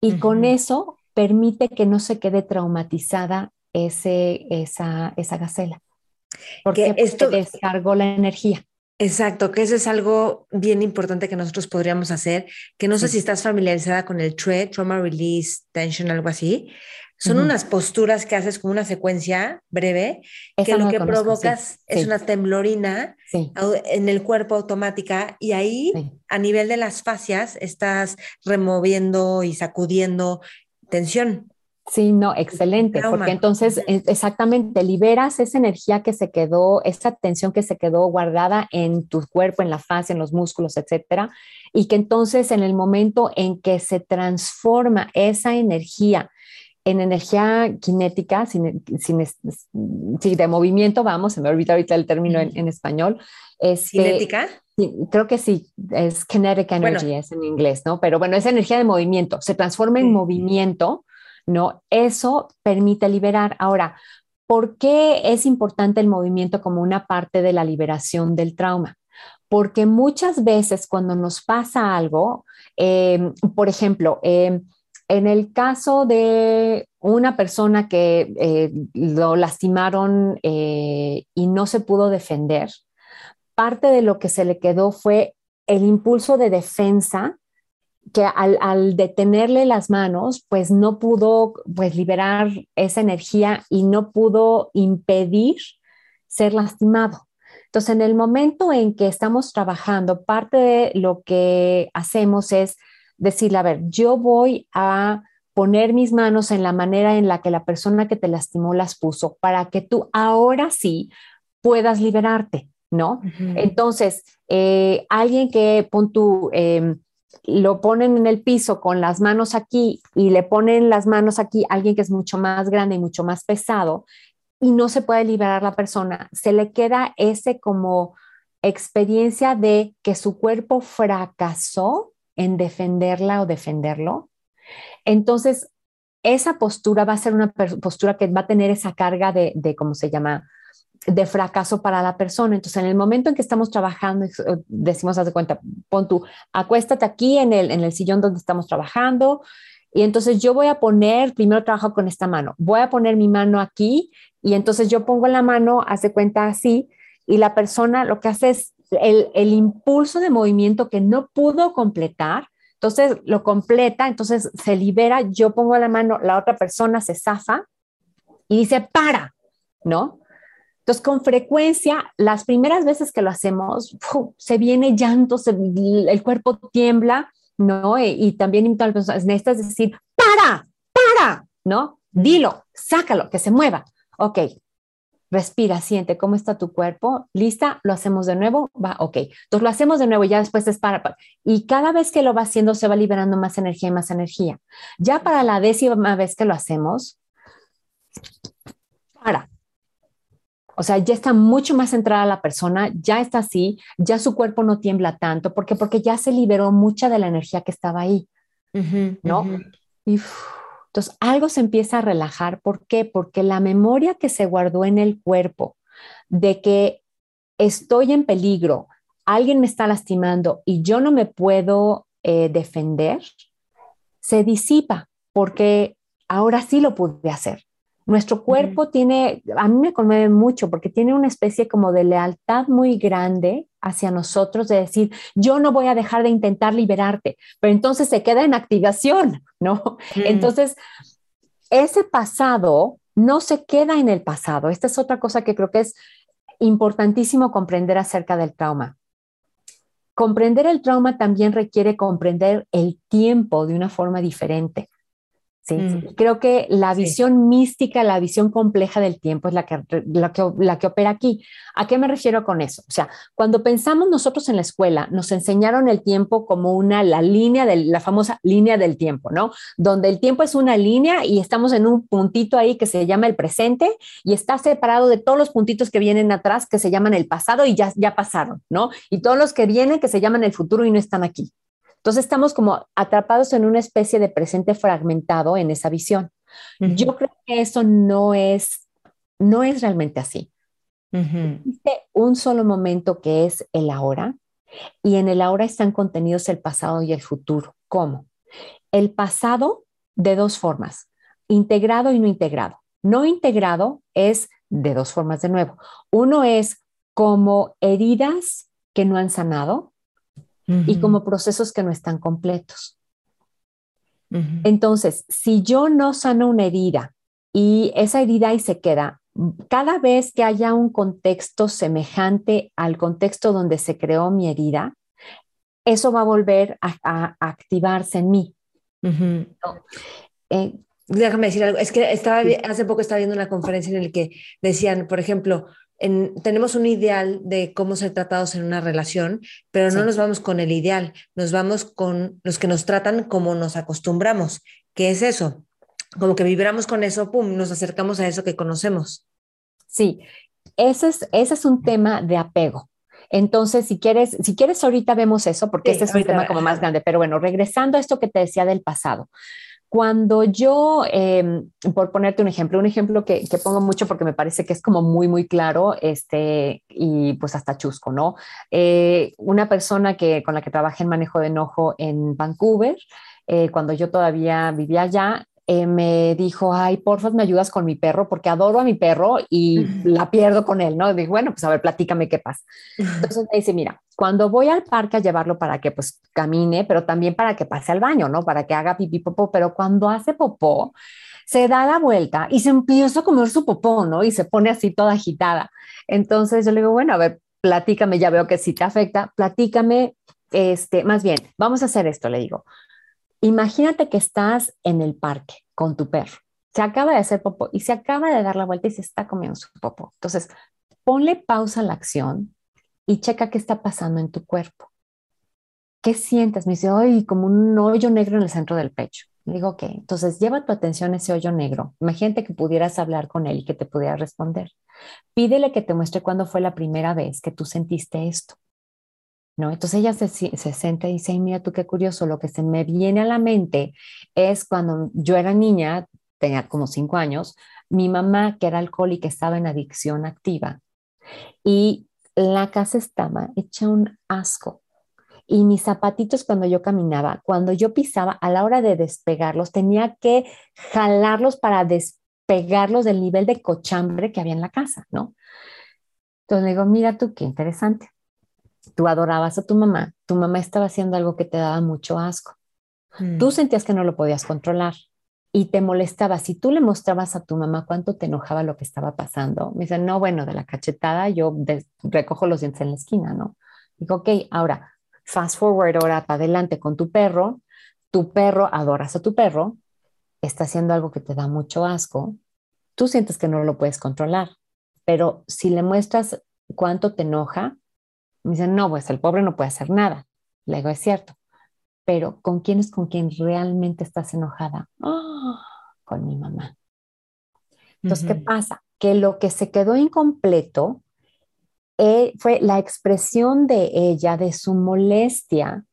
Y con eso permite que no se quede traumatizada ese, esa, esa gacela. Porque, esto... descargó la energía. Exacto, que eso es algo bien importante que nosotros podríamos hacer, que no sé si estás familiarizada con el TRE, Trauma Release Tension, algo así. Son unas posturas que haces como una secuencia breve, que lo que provocas es una temblorina en el cuerpo automática y ahí a nivel de las fascias estás removiendo y sacudiendo tensión. Sí, no, excelente, porque entonces exactamente liberas esa energía que se quedó, esa tensión que se quedó guardada en tu cuerpo, en la fase, en los músculos, etcétera, y que entonces en el momento en que se transforma esa energía en energía cinética, sin, de movimiento, vamos, se me olvidó ahorita el término en, español. Este, ¿Cinética? creo que sí, es kinetic energy, es en inglés, ¿no? Pero bueno, es energía de movimiento, se transforma en movimiento, ¿no? Eso permite liberar. Ahora, ¿por qué es importante el movimiento como una parte de la liberación del trauma? Porque muchas veces cuando nos pasa algo, eh, por ejemplo, eh, en el caso de una persona que eh, lo lastimaron y no se pudo defender, parte de lo que se le quedó fue el impulso de defensa que al, detenerle las manos, pues no pudo pues liberar esa energía y no pudo impedir ser lastimado. Entonces, en el momento en que estamos trabajando, parte de lo que hacemos es decirle, a ver, yo voy a poner mis manos en la manera en la que la persona que te lastimó las puso para que tú ahora sí puedas liberarte. ¿no? Entonces, eh, alguien que pon tu, lo ponen en el piso con las manos aquí y le ponen las manos aquí, alguien que es mucho más grande y mucho más pesado y no se puede liberar la persona, se le queda ese como experiencia de que su cuerpo fracasó en defenderla o defenderlo. Entonces, esa postura va a ser una postura que va a tener esa carga de, de ¿cómo se llama? De fracaso para la persona. Entonces, en el momento en que estamos trabajando, decimos, haz de cuenta, pon tú, acuéstate aquí en el, en el sillón donde estamos trabajando. Y entonces yo voy a poner, primero trabajo con esta mano, voy a poner mi mano aquí y entonces yo pongo la mano, haz de cuenta así, y la persona lo que hace es el, el impulso de movimiento que no pudo completar, entonces lo completa, entonces se libera, yo pongo la mano, la otra persona se zafa y dice, para, ¿no? Entonces, con frecuencia, las primeras veces que lo hacemos, se viene llanto, el cuerpo tiembla, ¿no? E, y, también necesitas decir, para, para, ¿no? Dilo, sácalo, que se mueva. Ok, respira, siente cómo está tu cuerpo, lista, lo hacemos de nuevo, va, ok. Entonces lo hacemos de nuevo y ya después es para, para, Y cada vez que lo va haciendo se va liberando más energía y más energía. Ya para la décima vez que lo hacemos, para, o sea, ya está mucho más centrada la persona, ya está así, ya su cuerpo no tiembla tanto, porque porque ya se liberó mucha de la energía que estaba ahí, ¿no? Y entonces algo se empieza a relajar, ¿por qué? Porque la memoria que se guardó en el cuerpo de que estoy en peligro, alguien me está lastimando y yo no me puedo eh, defender, se disipa porque ahora sí lo pude hacer. Nuestro cuerpo tiene, a mí me conmueve mucho porque tiene una especie como de lealtad muy grande hacia nosotros, de decir, yo no voy a dejar de intentar liberarte, pero entonces se queda en activación, ¿no? Entonces, ese pasado no se queda en el pasado. Esta es otra cosa que creo que es importantísimo comprender acerca del trauma. Comprender el trauma también requiere comprender el tiempo de una forma diferente. Sí, mm. Creo que la visión mística, la visión compleja del tiempo es la que, la, que, la que opera aquí. ¿A qué me refiero con eso? O sea, cuando pensamos nosotros en la escuela, nos enseñaron el tiempo como una, la línea de la famosa línea del tiempo, ¿no? Donde el tiempo es una línea y estamos en un puntito ahí que se llama el presente y está separado de todos los puntitos que vienen atrás que se llaman el pasado y ya, ya pasaron, ¿no? Y todos los que vienen que se llaman el futuro y no están aquí. Entonces estamos como atrapados en una especie de presente fragmentado en esa visión. Yo creo que eso no es, no es realmente así. Existe un solo momento que es el ahora y en el ahora están contenidos el pasado y el futuro. ¿Cómo? El pasado de dos formas, integrado y no integrado. No integrado es de dos formas de nuevo. Uno es como heridas que no han sanado y como procesos que no están completos. Entonces, si yo no sano una herida y esa herida ahí se queda, cada vez que haya un contexto semejante al contexto donde se creó mi herida, eso va a volver a, activarse en mí. Eh, Déjame decir algo. Es que estaba, hace poco estaba viendo una conferencia en la que decían, por ejemplo, tenemos un ideal de cómo ser tratados en una relación, pero no nos vamos con el ideal, nos vamos con los que nos tratan como nos acostumbramos. ¿Qué es eso? como que vibramos con eso, pum, nos acercamos a eso que conocemos. Sí, ese es, ese es un tema de apego. Entonces, si quieres, si quieres ahorita vemos eso, porque este es un tema como más grande, pero bueno, regresando a esto que te decía del pasado. Cuando yo, em, por ponerte un ejemplo, un ejemplo que, que, pongo mucho porque me parece que es como muy, muy claro, este, y pues hasta chusco, ¿no? Eh, una persona que, con la que trabajé en manejo de enojo en Vancouver, eh, cuando yo todavía vivía allá, eh, me dijo, ay, porfa, me ayudas con mi perro porque adoro a mi perro y la pierdo con él, ¿no? Dije, bueno, pues a ver, platícame qué pasa. Entonces me dice, mira, cuando voy al parque a llevarlo para que pues camine, pero también para que pase al baño, ¿no? Para que haga pipí popó, pero cuando hace popó, se da la vuelta y se empieza a comer su popó, ¿no? Y se pone así toda agitada. Entonces yo le digo, bueno, a ver, platícame, ya veo que sí te afecta, platícame, este, más bien, vamos a hacer esto, le digo, Imagínate que estás en el parque con tu perro. Se acaba de hacer popó y se acaba de dar la vuelta y se está comiendo su popó. Entonces, ponle pausa a la acción y checa qué está pasando en tu cuerpo. ¿Qué sientes? Me dice, ay, como un hoyo negro en el centro del pecho. Digo, ok, entonces lleva tu atención a ese hoyo negro. Imagínate que pudieras hablar con él y que te pudiera responder. Pídele que te muestre cuándo fue la primera vez que tú sentiste esto. ¿No? Entonces ella se, se siente y dice, mira tú qué curioso, lo que se me viene a la mente es cuando yo era niña, tenía como cinco años, mi mamá, que era alcohólica, estaba en adicción activa y la casa estaba hecha un asco. Y mis zapatitos cuando yo caminaba, cuando yo pisaba, a la hora de despegarlos, tenía que jalarlos para despegarlos del nivel de cochambre que había en la casa, ¿no? Entonces le digo, mira tú, qué interesante tú adorabas a tu mamá, tu mamá estaba haciendo algo que te daba mucho asco. Mm. Tú sentías que no lo podías controlar y te molestaba. Si tú le mostrabas a tu mamá cuánto te enojaba lo que estaba pasando, me dicen, no, bueno, de la cachetada yo recojo los dientes en la esquina, ¿no? Digo, ok, ahora, fast forward, ahora para adelante con tu perro, tu perro, adoras a tu perro, está haciendo algo que te da mucho asco, tú sientes que no lo puedes controlar, pero si le muestras cuánto te enoja, me dicen, no, pues el pobre no puede hacer nada. Le digo, es cierto, pero ¿con quién es con quien realmente estás enojada? Con mi mamá. Entonces, ¿qué pasa? Que lo que se quedó incompleto eh, fue la expresión de ella, de su molestia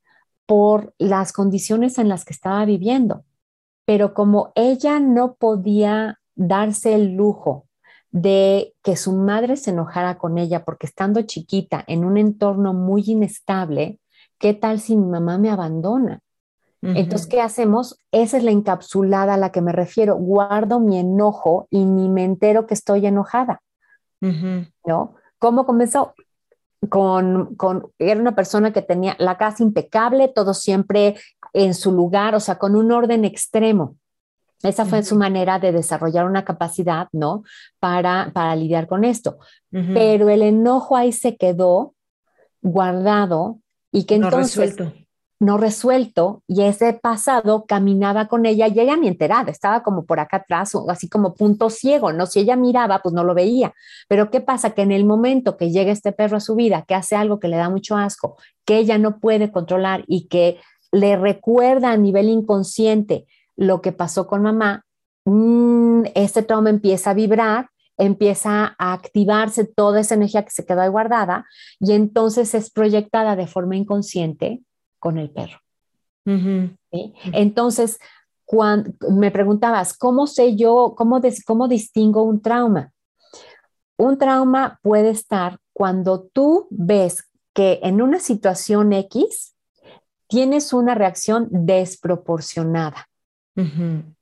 por las condiciones en las que estaba viviendo. Pero como ella no podía darse el lujo de que su madre se enojara con ella porque estando chiquita en un entorno muy inestable, ¿qué tal si mi mamá me abandona? Entonces, ¿qué hacemos? Esa es la encapsulada a la que me refiero. Guardo mi enojo y ni me entero que estoy enojada. ¿No? ¿Cómo comenzó? Con, con, era una persona que tenía la casa impecable, todo siempre en su lugar, o sea, con un orden extremo. Esa fue su manera de desarrollar una capacidad, ¿no? Para, para lidiar con esto. Pero el enojo ahí se quedó guardado y que entonces... No resuelto. No resuelto y ese pasado caminaba con ella y ella ni enterada, estaba como por acá atrás, así como punto ciego, ¿no? Si ella miraba, pues no lo veía. Pero ¿qué pasa? Que en el momento que llega este perro a su vida, que hace algo que le da mucho asco, que ella no puede controlar y que le recuerda a nivel inconsciente lo que pasó con mamá, mm, este trauma empieza a vibrar, empieza a activarse toda esa energía que se quedó ahí guardada y entonces es proyectada de forma inconsciente con el perro. Entonces, cuando me preguntabas, ¿cómo sé yo, cómo, cómo distingo un trauma? Un trauma puede estar cuando tú ves que en una situación X tienes una reacción desproporcionada.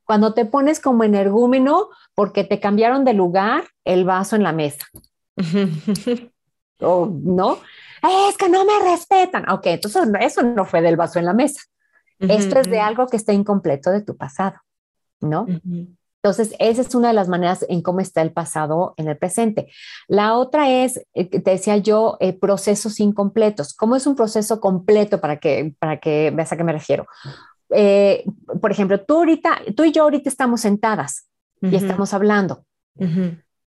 Cuando te pones como energúmeno porque te cambiaron de lugar el vaso en la mesa. o no, es que no me respetan. Ok, entonces eso no fue del vaso en la mesa. Esto es de algo que está incompleto de tu pasado, ¿no? Entonces, esa es una de las maneras en cómo está el pasado en el presente. La otra es, eh, te decía yo, eh, procesos incompletos. ¿Cómo es un proceso completo para que, para que veas a qué me refiero? Eh, por ejemplo, tú ahorita, tú y yo ahorita estamos sentadas y estamos hablando.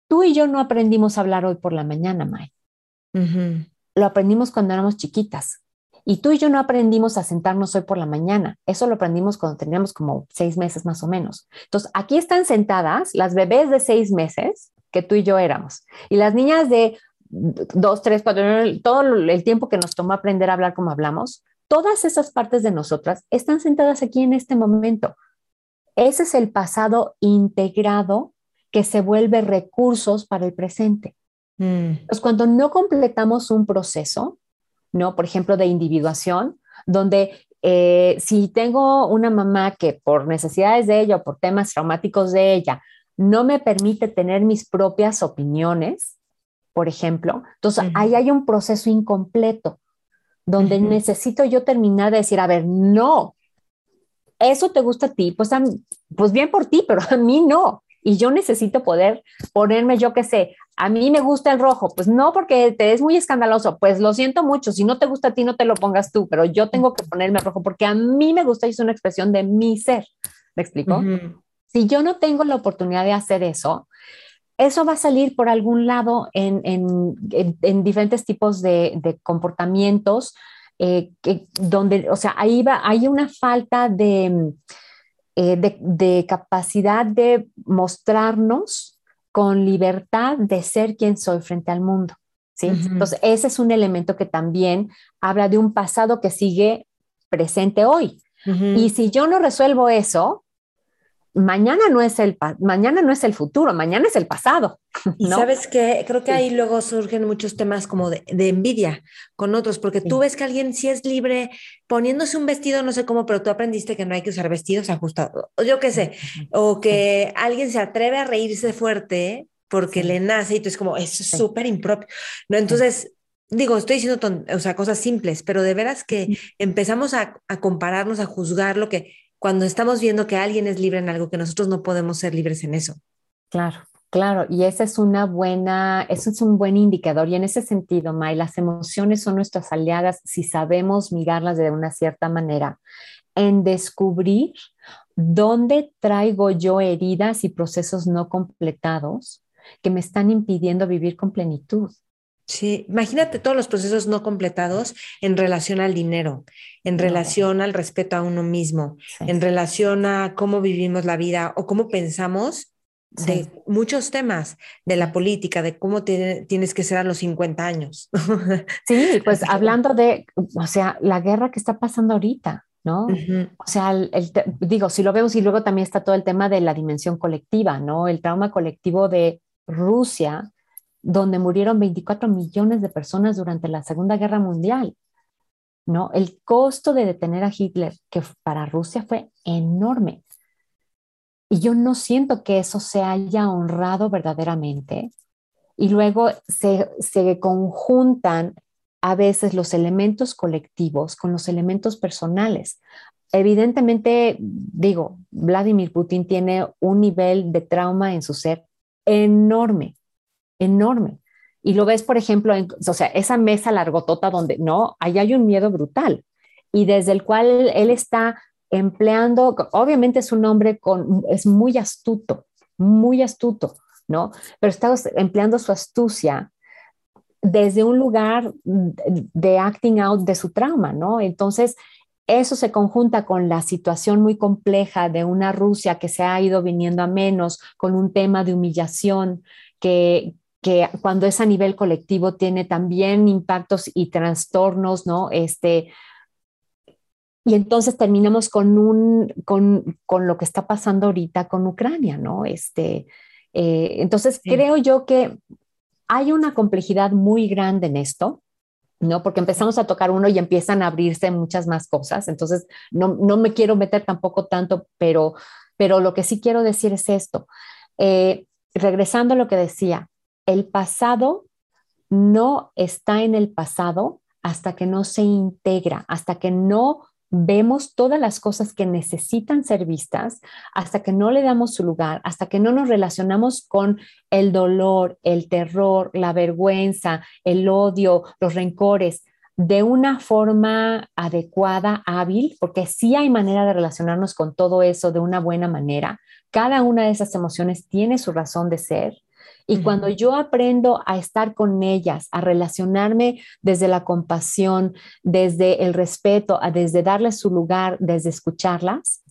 Tú y yo no aprendimos a hablar hoy por la mañana, May. Lo aprendimos cuando éramos chiquitas. Y tú y yo no aprendimos a sentarnos hoy por la mañana. Eso lo aprendimos cuando teníamos como seis meses más o menos. Entonces, aquí están sentadas las bebés de seis meses que tú y yo éramos. Y las niñas de dos, tres, cuatro, todo el tiempo que nos tomó aprender a hablar como hablamos, todas esas partes de nosotras están sentadas aquí en este momento. Ese es el pasado integrado que se vuelve recursos para el presente. Mm. cuando no completamos un proceso, ¿no? Por ejemplo, de individuación, donde eh, si tengo una mamá que por necesidades de ella o por temas traumáticos de ella no me permite tener mis propias opiniones, por ejemplo, entonces ahí hay un proceso incompleto donde necesito yo terminar de decir, a ver, no, eso te gusta a ti, pues, pues bien por ti, pero a mí no. Y yo necesito poder ponerme, yo qué sé, a mí me gusta el rojo, pues no porque te es muy escandaloso, pues lo siento mucho, si no te gusta a ti no te lo pongas tú, pero yo tengo que ponerme rojo porque a mí me gusta y es una expresión de mi ser, ¿me explico? Si yo no tengo la oportunidad de hacer eso, eso va a salir por algún lado en, en, diferentes tipos de, comportamientos, eh, que, donde, o sea, ahí va, hay una falta de eh, de, capacidad de mostrarnos con libertad de ser quien soy frente al mundo. ¿sí? Entonces, ese es un elemento que también habla de un pasado que sigue presente hoy. Y si yo no resuelvo eso, mañana no es el mañana no es el futuro, mañana es el pasado. Y sabes que creo que ahí luego surgen muchos temas como de, envidia con otros, porque tú ves que alguien sí es libre poniéndose un vestido, no sé cómo, pero tú aprendiste que no hay que usar vestidos ajustados, o yo qué sé, o que alguien se atreve a reírse fuerte porque le nace y tú es como, es súper impropio. ¿no? Entonces, digo, estoy diciendo o sea, cosas simples, pero de veras que empezamos a, a compararnos, a juzgar lo que cuando estamos viendo que alguien es libre en algo que nosotros no podemos ser libres en eso. Claro, claro, y esa es una buena, eso es un buen indicador. Y en ese sentido, May, las emociones son nuestras aliadas si sabemos mirarlas de una cierta manera, en descubrir dónde traigo yo heridas y procesos no completados que me están impidiendo vivir con plenitud. Sí, imagínate todos los procesos no completados en relación al dinero, en relación al respeto a uno mismo, en relación a cómo vivimos la vida o cómo pensamos de muchos temas, de la política, de cómo tienes que ser a los 50 años. Sí, pues hablando de, o sea, la guerra que está pasando ahorita, ¿no? O sea, digo, si lo vemos y luego también está todo el tema de la dimensión colectiva, ¿no? El trauma colectivo de Rusia donde murieron 24 millones de personas durante la Segunda Guerra Mundial. ¿no? El costo de detener a Hitler, que para Rusia fue enorme. Y yo no siento que eso se haya honrado verdaderamente. Y luego se, se conjuntan a veces los elementos colectivos con los elementos personales. Evidentemente, digo, Vladimir Putin tiene un nivel de trauma en su ser enorme enorme. Y lo ves, por ejemplo, en, o sea, esa mesa largotota donde no, ahí hay un miedo brutal y desde el cual él está empleando, obviamente es un hombre con, es muy astuto, muy astuto, ¿no? Pero está empleando su astucia desde un lugar de acting out de su trauma, ¿no? Entonces, eso se conjunta con la situación muy compleja de una Rusia que se ha ido viniendo a menos, con un tema de humillación que, que cuando es a nivel colectivo tiene también impactos y trastornos, ¿no? Este, y entonces terminamos con, un, con, con lo que está pasando ahorita con Ucrania, ¿no? Este, eh, entonces creo yo que hay una complejidad muy grande en esto, ¿no? Porque empezamos a tocar uno y empiezan a abrirse muchas más cosas. Entonces, no, no me quiero meter tampoco tanto, pero, pero lo que sí quiero decir es esto. Eh, regresando a lo que decía, el pasado no está en el pasado hasta que no se integra, hasta que no vemos todas las cosas que necesitan ser vistas, hasta que no le damos su lugar, hasta que no nos relacionamos con el dolor, el terror, la vergüenza, el odio, los rencores, de una forma adecuada, hábil, porque sí hay manera de relacionarnos con todo eso de una buena manera. Cada una de esas emociones tiene su razón de ser Y cuando yo aprendo a estar con ellas, a relacionarme desde la compasión, desde el respeto, desde darles su lugar, desde escucharlas,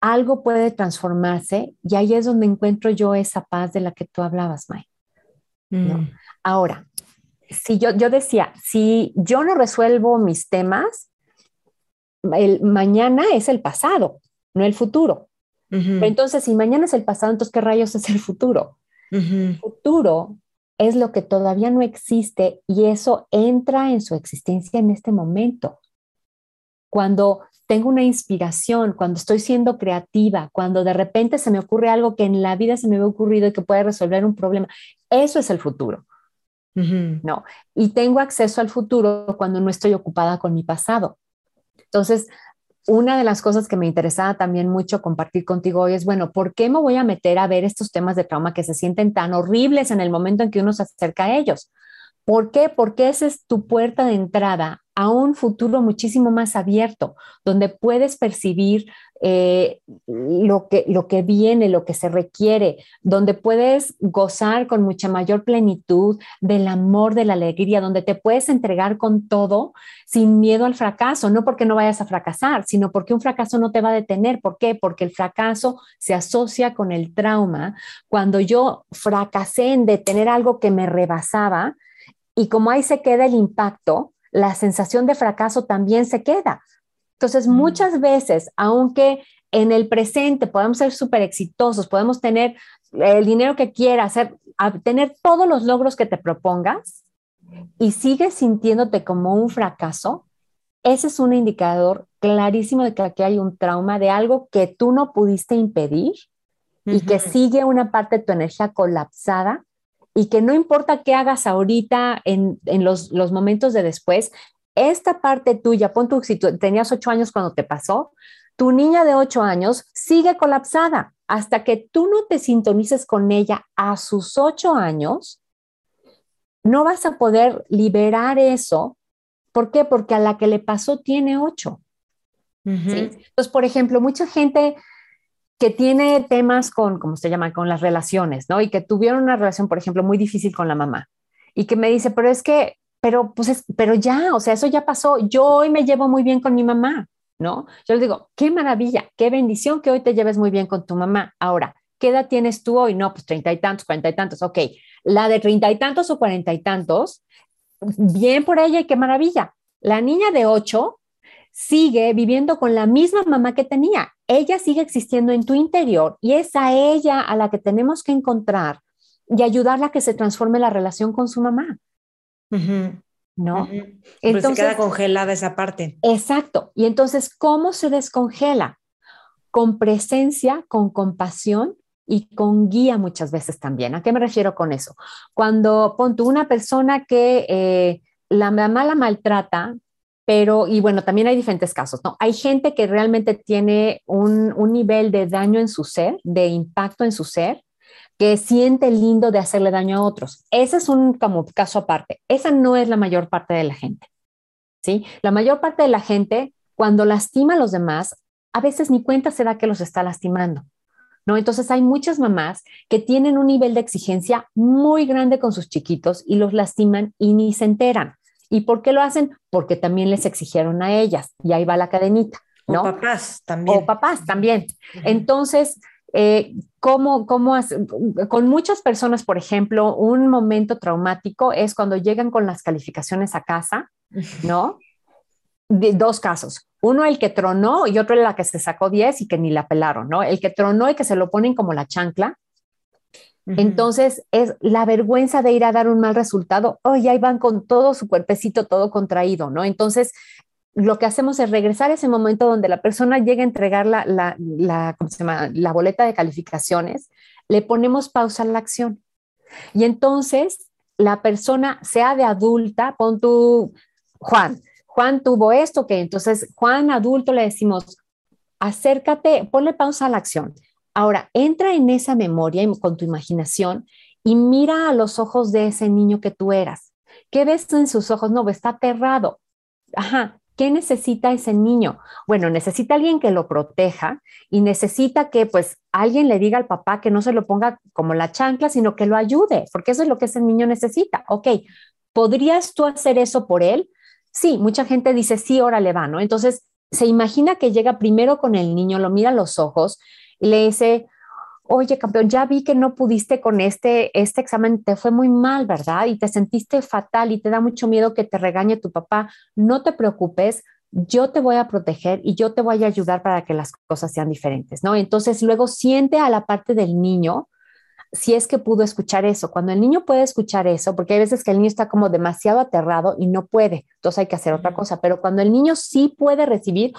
algo puede transformarse y ahí es donde encuentro yo esa paz de la que tú hablabas, May. Mm. Ahora, si yo, yo decía, si yo no resuelvo mis temas, el mañana es el pasado, no el futuro. entonces, si mañana es el pasado, entonces, ¿qué rayos es el futuro? Futuro es lo que todavía no existe y eso entra en su existencia en este momento. Cuando tengo una inspiración, cuando estoy siendo creativa, cuando de repente se me ocurre algo que en la vida se me había ocurrido y que puede resolver un problema, eso es el futuro. No, y tengo acceso al futuro cuando no estoy ocupada con mi pasado. Entonces, una de las cosas que me interesaba también mucho compartir contigo hoy es, bueno, ¿por qué me voy a meter a ver estos temas de trauma que se sienten tan horribles en el momento en que uno se acerca a ellos? ¿Por qué? Porque esa es tu puerta de entrada a un futuro muchísimo más abierto, donde puedes percibir eh, lo, que, lo que viene, lo que se requiere, donde puedes gozar con mucha mayor plenitud del amor, de la alegría, donde te puedes entregar con todo sin miedo al fracaso, no porque no vayas a fracasar, sino porque un fracaso no te va a detener. ¿Por qué? Porque el fracaso se asocia con el trauma. Cuando yo fracasé en detener algo que me rebasaba, y como ahí se queda el impacto, la sensación de fracaso también se queda. Entonces, mm. muchas veces, aunque en el presente podemos ser súper exitosos, podemos tener el dinero que quieras, hacer, tener todos los logros que te propongas y sigues sintiéndote como un fracaso, ese es un indicador clarísimo de que aquí hay un trauma de algo que tú no pudiste impedir y que sigue una parte de tu energía colapsada y que no importa qué hagas ahorita en, los, momentos de después, esta parte tuya, pon tu, si tenías ocho años cuando te pasó, tu niña de ocho años sigue colapsada hasta que tú no te sintonices con ella a sus ocho años, no vas a poder liberar eso. ¿Por qué? Porque a la que le pasó tiene ocho. Entonces, por ejemplo, mucha gente que tiene temas con, ¿cómo se llama? Con las relaciones, ¿no? Y que tuvieron una relación, por ejemplo, muy difícil con la mamá. Y que me dice, pero es que, pero pues, es, pero ya, o sea, eso ya pasó. Yo hoy me llevo muy bien con mi mamá, ¿no? Yo le digo, qué maravilla, qué bendición que hoy te lleves muy bien con tu mamá. Ahora, ¿qué edad tienes tú hoy? No, pues treinta y tantos, cuarenta y tantos. Ok, la de treinta y tantos o cuarenta y tantos, bien por ella y qué maravilla. La niña de ocho sigue viviendo con la misma mamá que tenía. Ella sigue existiendo en tu interior y es a ella a la que tenemos que encontrar y ayudarla a que se transforme la relación con su mamá. ¿No? Entonces se queda congelada esa parte. Exacto. Y entonces, ¿cómo se descongela? Con presencia, con compasión y con guía muchas veces también. ¿A qué me refiero con eso? Cuando pongo una persona que eh, la mamá la maltrata, pero, y bueno, también hay diferentes casos, ¿no? Hay gente que realmente tiene un, un nivel de daño en su ser, de impacto en su ser, que siente lindo de hacerle daño a otros. Ese es un como caso aparte. Esa no es la mayor parte de la gente, ¿sí? La mayor parte de la gente, cuando lastima a los demás, a veces ni cuenta se da que los está lastimando. ¿No? Entonces hay muchas mamás que tienen un nivel de exigencia muy grande con sus chiquitos y los lastiman y ni se enteran. ¿Y por qué lo hacen? Porque también les exigieron a ellas y ahí va la cadenita. ¿no? O papás también. O papás también. Entonces, eh, ¿cómo, cómo con muchas personas, por ejemplo, un momento traumático es cuando llegan con las calificaciones a casa, ¿no? De, dos casos. Uno, el que tronó y otro, la que se sacó 10 y que ni la pelaron, ¿no? El que tronó y que se lo ponen como la chancla entonces es la vergüenza de ir a dar un mal resultado. Oh, ahí van con todo su cuerpecito todo contraído, ¿no? Entonces lo que hacemos es regresar a ese momento donde la persona llega a entregar la, la boleta de calificaciones, le ponemos pausa a la acción. Y entonces la persona, sea de adulta, pon tu, Juan, Juan tuvo esto, que entonces Juan adulto le decimos, acércate, ponle pausa a la acción. Ahora, entra en esa memoria con tu imaginación y mira a los ojos de ese niño que tú eras. ¿Qué ves en sus ojos? No, está aterrado. Ajá, ¿Qué necesita ese niño? Bueno, necesita alguien que lo proteja y necesita que pues alguien le diga al papá que no se lo ponga como la chancla, sino que lo ayude, porque eso es lo que ese niño necesita. Ok, ¿podrías tú hacer eso por él? Sí, mucha gente dice, sí, órale va, ¿no? Entonces, se imagina que llega primero con el niño, lo mira a los ojos y le dice, oye, campeón, ya vi que no pudiste con este, este examen, te fue muy mal, ¿verdad? Y te sentiste fatal y te da mucho miedo que te regañe tu papá. No te preocupes, yo te voy a proteger y yo te voy a ayudar para que las cosas sean diferentes, ¿no? Entonces luego siente a la parte del niño si es que pudo escuchar eso. Cuando el niño puede escuchar eso, porque hay veces que el niño está como demasiado aterrado y no puede, entonces hay que hacer otra cosa, pero cuando el niño sí puede recibir,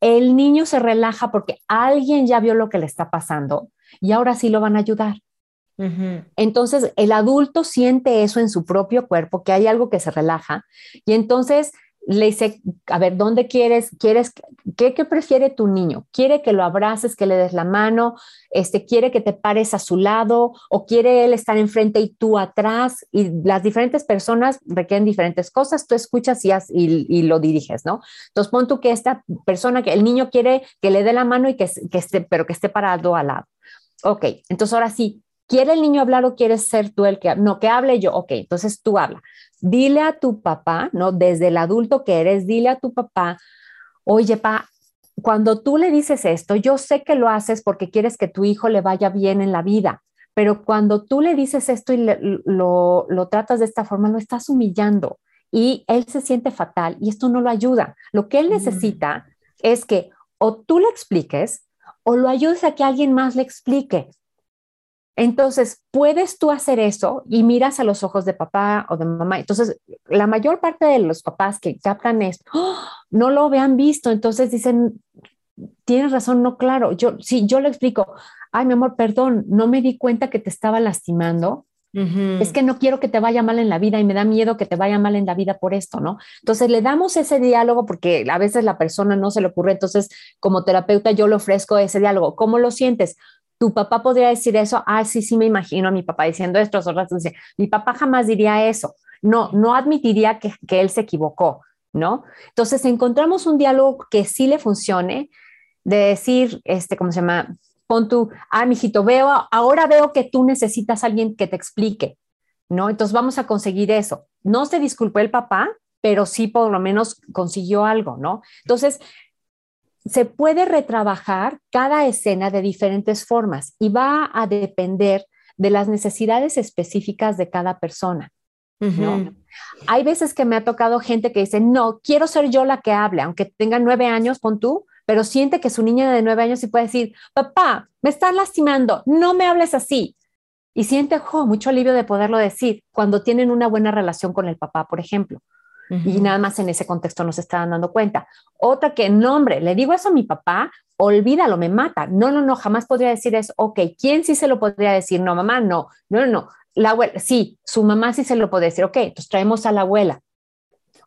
el niño se relaja porque alguien ya vio lo que le está pasando y ahora sí lo van a ayudar. Entonces, el adulto siente eso en su propio cuerpo, que hay algo que se relaja, y entonces le dice, a ver, ¿dónde quieres? ¿Quieres qué, prefiere tu niño? ¿Quiere que lo abraces, que le des la mano? Este, ¿Quiere que te pares a su lado? ¿O quiere él estar enfrente y tú atrás? Y las diferentes personas requieren diferentes cosas. Tú escuchas y, y, lo diriges, ¿no? Entonces, pon tú que esta persona, que el niño quiere que le dé la mano y que, que esté, pero que esté parado al lado. Ok, entonces ahora sí, ¿quiere el niño hablar o quieres ser tú el que, no, que hable yo? Ok, entonces tú habla dile a tu papá, ¿no? Desde el adulto que eres, dile a tu papá, oye, pa, cuando tú le dices esto, yo sé que lo haces porque quieres que tu hijo le vaya bien en la vida, pero cuando tú le dices esto y lo, lo tratas de esta forma, lo estás humillando y él se siente fatal y esto no lo ayuda. Lo que él necesita es que o tú le expliques o lo ayudes a que alguien más le explique. Entonces, puedes tú hacer eso y miras a los ojos de papá o de mamá. Entonces, la mayor parte de los papás que captan esto ¡oh! no lo habían visto. Entonces dicen, tienes razón, no, claro. Yo, sí, yo le explico, ay, mi amor, perdón, no me di cuenta que te estaba lastimando. Es que no quiero que te vaya mal en la vida y me da miedo que te vaya mal en la vida por esto, ¿no? Entonces le damos ese diálogo porque a veces la persona no se le ocurre. Entonces, como terapeuta, yo le ofrezco ese diálogo. ¿Cómo lo sientes? Tu papá podría decir eso, ah, sí, sí, me imagino a mi papá diciendo esto, otras dice, mi papá jamás diría eso, no, no admitiría que, que él se equivocó, ¿no? Entonces encontramos un diálogo que sí le funcione, de decir, este, ¿cómo se llama? Pon tu, ah, mijito, veo, ahora veo que tú necesitas a alguien que te explique, ¿no? Entonces vamos a conseguir eso. No se disculpó el papá, pero sí por lo menos consiguió algo, ¿no? Entonces, se puede retrabajar cada escena de diferentes formas y va a depender de las necesidades específicas de cada persona. Hay veces que me ha tocado gente que dice, no, quiero ser yo la que hable, aunque tenga nueve años, pon tú, pero siente que su niña de nueve años sí puede decir, papá, me están lastimando, no me hables así. Y siente mucho alivio de poderlo decir cuando tienen una buena relación con el papá, por ejemplo y nada más en ese contexto no se estaban dando cuenta. Otra que, no, hombre, le digo eso a mi papá, olvídalo, me mata. No, no, no, jamás podría decir eso. Ok, ¿quién sí se lo podría decir? No, mamá, no, no, no, no. La abuela, sí, su mamá sí se lo puede decir. Ok, entonces traemos a la abuela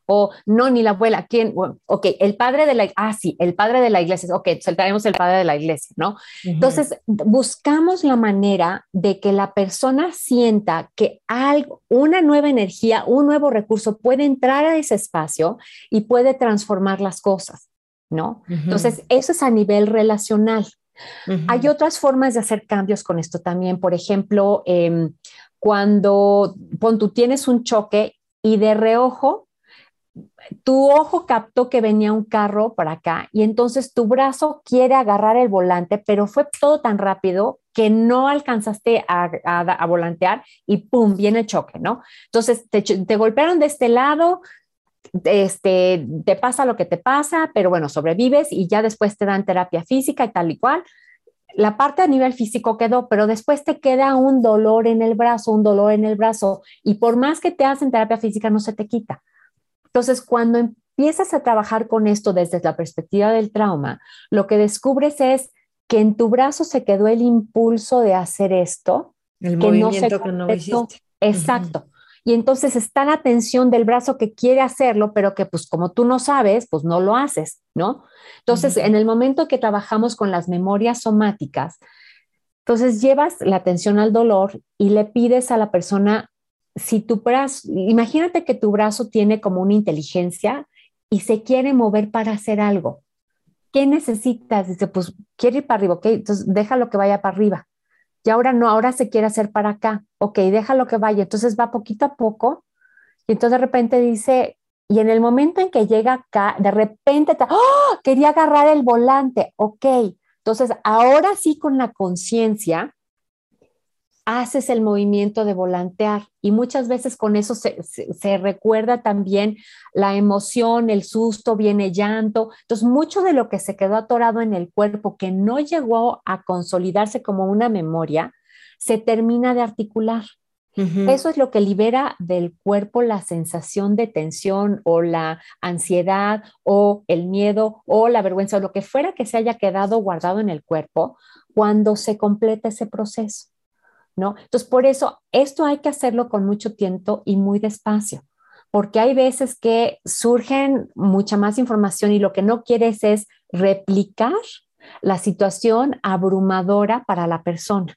o no, ni la abuela, ¿quién? ok, el padre de la, ah, sí, el padre de la iglesia, ok, tenemos el padre de la iglesia, ¿no? Entonces, buscamos la manera de que la persona sienta que algo, una nueva energía, un nuevo recurso puede entrar a ese espacio y puede transformar las cosas, ¿no? Entonces, eso es a nivel relacional. Hay otras formas de hacer cambios con esto también, por ejemplo, em, cuando tú tienes un choque y de reojo tu ojo captó que venía un carro para acá y entonces tu brazo quiere agarrar el volante, pero fue todo tan rápido que no alcanzaste a, volantear y ¡pum! viene el choque, ¿no? Entonces te, te, golpearon de este lado, este, te pasa lo que te pasa, pero bueno, sobrevives y ya después te dan terapia física y tal y cual. La parte a nivel físico quedó, pero después te queda un dolor en el brazo, un dolor en el brazo y por más que te hacen terapia física no se te quita. Entonces, cuando empiezas a trabajar con esto desde la perspectiva del trauma, lo que descubres es que en tu brazo se quedó el impulso de hacer esto. El movimiento que no hiciste. Exacto. Y entonces está la tensión del brazo que quiere hacerlo, pero que pues como tú no sabes, pues no lo haces, ¿no? Entonces, en el momento que trabajamos con las memorias somáticas, entonces llevas la atención al dolor y le pides a la persona si tu brazo, imagínate que tu brazo tiene como una inteligencia y se quiere mover para hacer algo. ¿Qué necesitas? Dice, pues quiere ir para arriba, ok, entonces déjalo que vaya para arriba. Y ahora no, ahora se quiere hacer para acá, ok, déjalo que vaya. Entonces va poquito a poco y entonces de repente dice, y en el momento en que llega acá, de repente, ¡oh! quería agarrar el volante, ok. Entonces ahora sí con la conciencia haces el movimiento de volantear y muchas veces con eso se, recuerda también la emoción, el susto, viene llanto. Entonces, mucho de lo que se quedó atorado en el cuerpo, que no llegó a consolidarse como una memoria, se termina de articular. Eso es lo que libera del cuerpo la sensación de tensión o la ansiedad o el miedo o la vergüenza o lo que fuera que se haya quedado guardado en el cuerpo cuando se completa ese proceso. ¿No? Entonces, por eso, esto hay que hacerlo con mucho tiempo y muy despacio, porque hay veces que surgen mucha más información y lo que no quieres es replicar la situación abrumadora para la persona.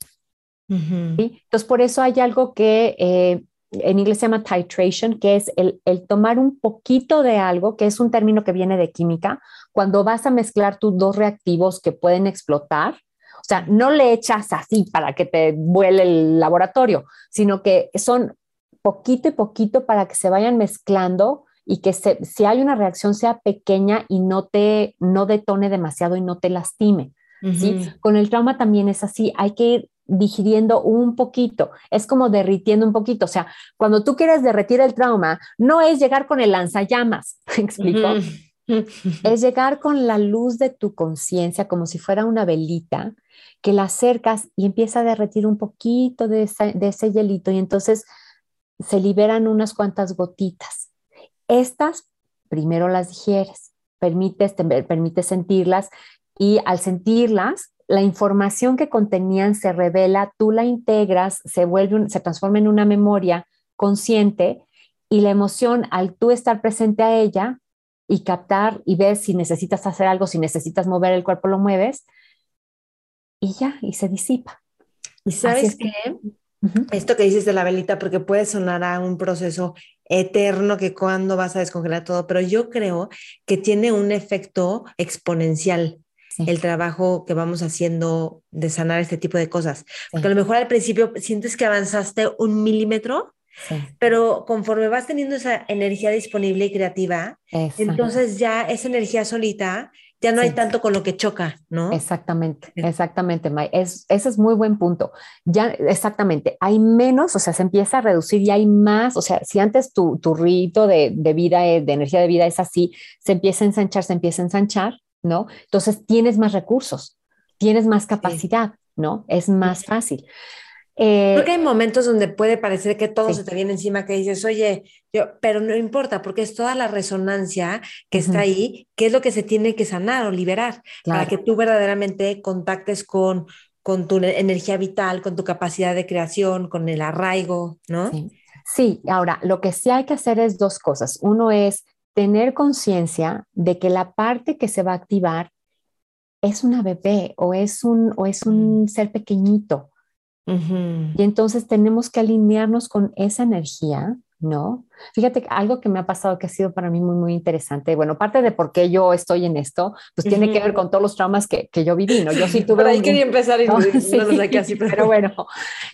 Entonces, por eso hay algo que eh, en inglés se llama titration, que es el, el, tomar un poquito de algo, que es un término que viene de química, cuando vas a mezclar tus dos reactivos que pueden explotar, o sea, no le echas así para que te vuele el laboratorio, sino que son poquito y poquito para que se vayan mezclando y que si hay una reacción sea pequeña y no te no detone demasiado y no te lastime. ¿sí? Con el trauma también es así, hay que ir digiriendo un poquito, es como derritiendo un poquito, o sea, cuando tú quieres derretir el trauma, no es llegar con el lanzallamas, ¿me explico? Es llegar con la luz de tu conciencia como si fuera una velita que la acercas y empieza a derretir un poquito de, ese hielito y entonces se liberan unas cuantas gotitas. Estas primero las digieres, permites, te permites sentirlas y al sentirlas, la información que contenían se revela, tú la integras, se vuelve, se transforma en una memoria consciente y la emoción al tú estar presente a ella y captar y ver si necesitas hacer algo, si necesitas mover el cuerpo, lo mueves, y ya, y se disipa. ¿Y sabes qué? Esto que dices de la velita, porque puede sonar a un proceso eterno que cuando vas a descongelar todo, pero yo creo que tiene un efecto exponencial el trabajo que vamos haciendo de sanar este tipo de cosas. Porque a lo mejor al principio sientes que avanzaste un milímetro, pero conforme vas teniendo esa energía disponible y creativa, entonces ya esa energía solita ya no hay tanto con lo que choca, ¿no? Exactamente, exactamente, May. Es, ese es muy buen punto. Ya, exactamente, hay menos, o sea, se empieza a reducir y hay más, o sea, si antes tu, tu rito de, de vida, eh, de energía de vida es así, se empieza a ensanchar, se empieza a ensanchar, ¿no? Entonces tienes más recursos, tienes más capacidad, ¿no? Es más fácil. Eh, Creo que hay momentos donde puede parecer que todo se te viene encima, que dices, oye, yo, pero no importa, porque es toda la resonancia que está ahí, que es lo que se tiene que sanar o liberar, para que tú verdaderamente contactes con, con tu energía vital, con tu capacidad de creación, con el arraigo, ¿no? Sí. sí, ahora, lo que sí hay que hacer es dos cosas. Uno es tener conciencia de que la parte que se va a activar es una bebé o es un, o es un ser pequeñito y entonces tenemos que alinearnos con esa energía, ¿no? Fíjate, algo que me ha pasado que ha sido para mí muy, muy interesante. Bueno, parte de por qué yo estoy en esto, pues tiene que ver con todos los traumas que, que yo viví, ¿no? Yo sí tuve... Pero ahí quería empezar y no, sí, pero bueno,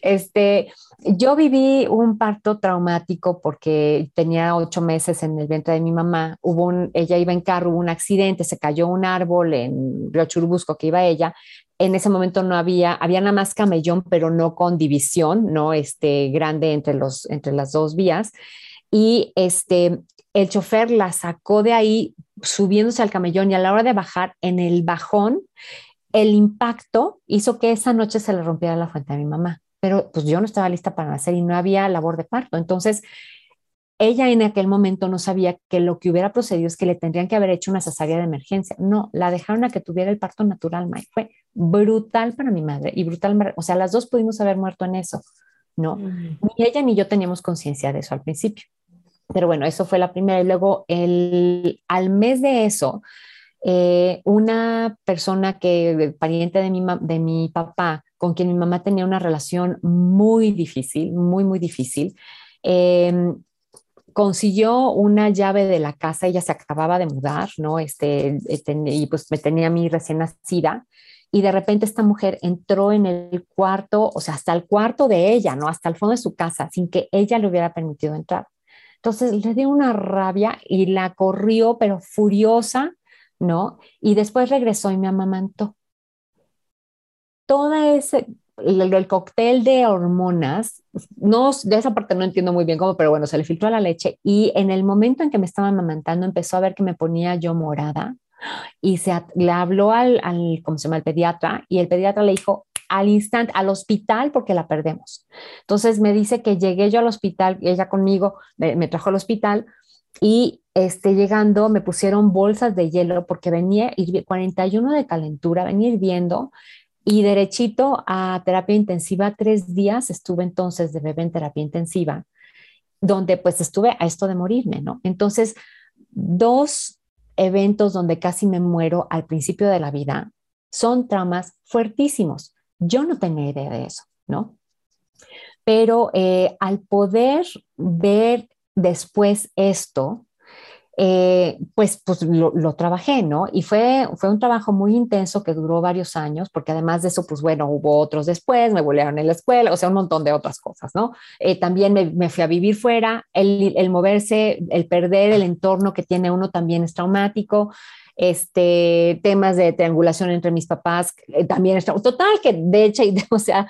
este, yo viví un parto traumático porque tenía ocho meses en el vientre de mi mamá. Hubo un, ella iba en carro, hubo un accidente, se cayó un árbol en Río Churubusco que iba ella. En ese momento no había, había nada más camellón, pero no con división, no este grande entre los, entre las dos vías. Y este, el chofer la sacó de ahí subiéndose al camellón y a la hora de bajar en el bajón, el impacto hizo que esa noche se le rompiera la fuente a mi mamá pero pues yo no estaba lista para nacer y no había labor de parto. Entonces, ella en aquel momento no sabía que lo que hubiera procedido es que le tendrían que haber hecho una cesárea de emergencia. No, la dejaron a que tuviera el parto natural, Mike. Fue brutal para mi madre y brutal, o sea, las dos pudimos haber muerto en eso, ¿no? Ni ella ni yo teníamos conciencia de eso al principio. Pero bueno, eso fue la primera. Y luego, el, al mes de eso, eh, una persona que, pariente de mi, de mi papá, con quien mi mamá tenía una relación muy difícil, muy, muy difícil, em, consiguió una llave de la casa, ella se acababa de mudar, ¿no? Este, este, y pues me tenía a mí recién nacida, y de repente esta mujer entró en el cuarto, o sea, hasta el cuarto de ella, ¿no? Hasta el fondo de su casa, sin que ella le hubiera permitido entrar. Entonces le dio una rabia y la corrió, pero furiosa, ¿no? Y después regresó y me amamantó. Toda ese, el, cóctel de hormonas, no, de esa parte no entiendo muy bien cómo, pero bueno, se le filtró la leche y en el momento en que me estaba amamantando empezó a ver que me ponía yo morada y se le habló al, al, ¿cómo se llama?, el pediatra y el pediatra le dijo al instante, al hospital porque la perdemos. Entonces me dice que llegué yo al hospital, ella conmigo me, me trajo al hospital y este, llegando me pusieron bolsas de hielo porque venía 41 de calentura, venía hirviendo y derechito a terapia intensiva, tres días estuve entonces de bebé en terapia intensiva, donde pues estuve a esto de morirme, ¿no? Entonces, dos eventos donde casi me muero al principio de la vida son traumas fuertísimos. Yo no tenía idea de eso, ¿no? Pero eh, al poder ver después esto, eh, pues, pues lo, trabajé, ¿no? Y fue, fue un trabajo muy intenso que duró varios años, porque además de eso, pues bueno, hubo otros después, me volvieron en la escuela, o sea, un montón de otras cosas, ¿no? Eh, también me, fui a vivir fuera, el, el, moverse, el perder el entorno que tiene uno también es traumático. Este, temas de triangulación entre mis papás eh, también es total que de hecho, o sea,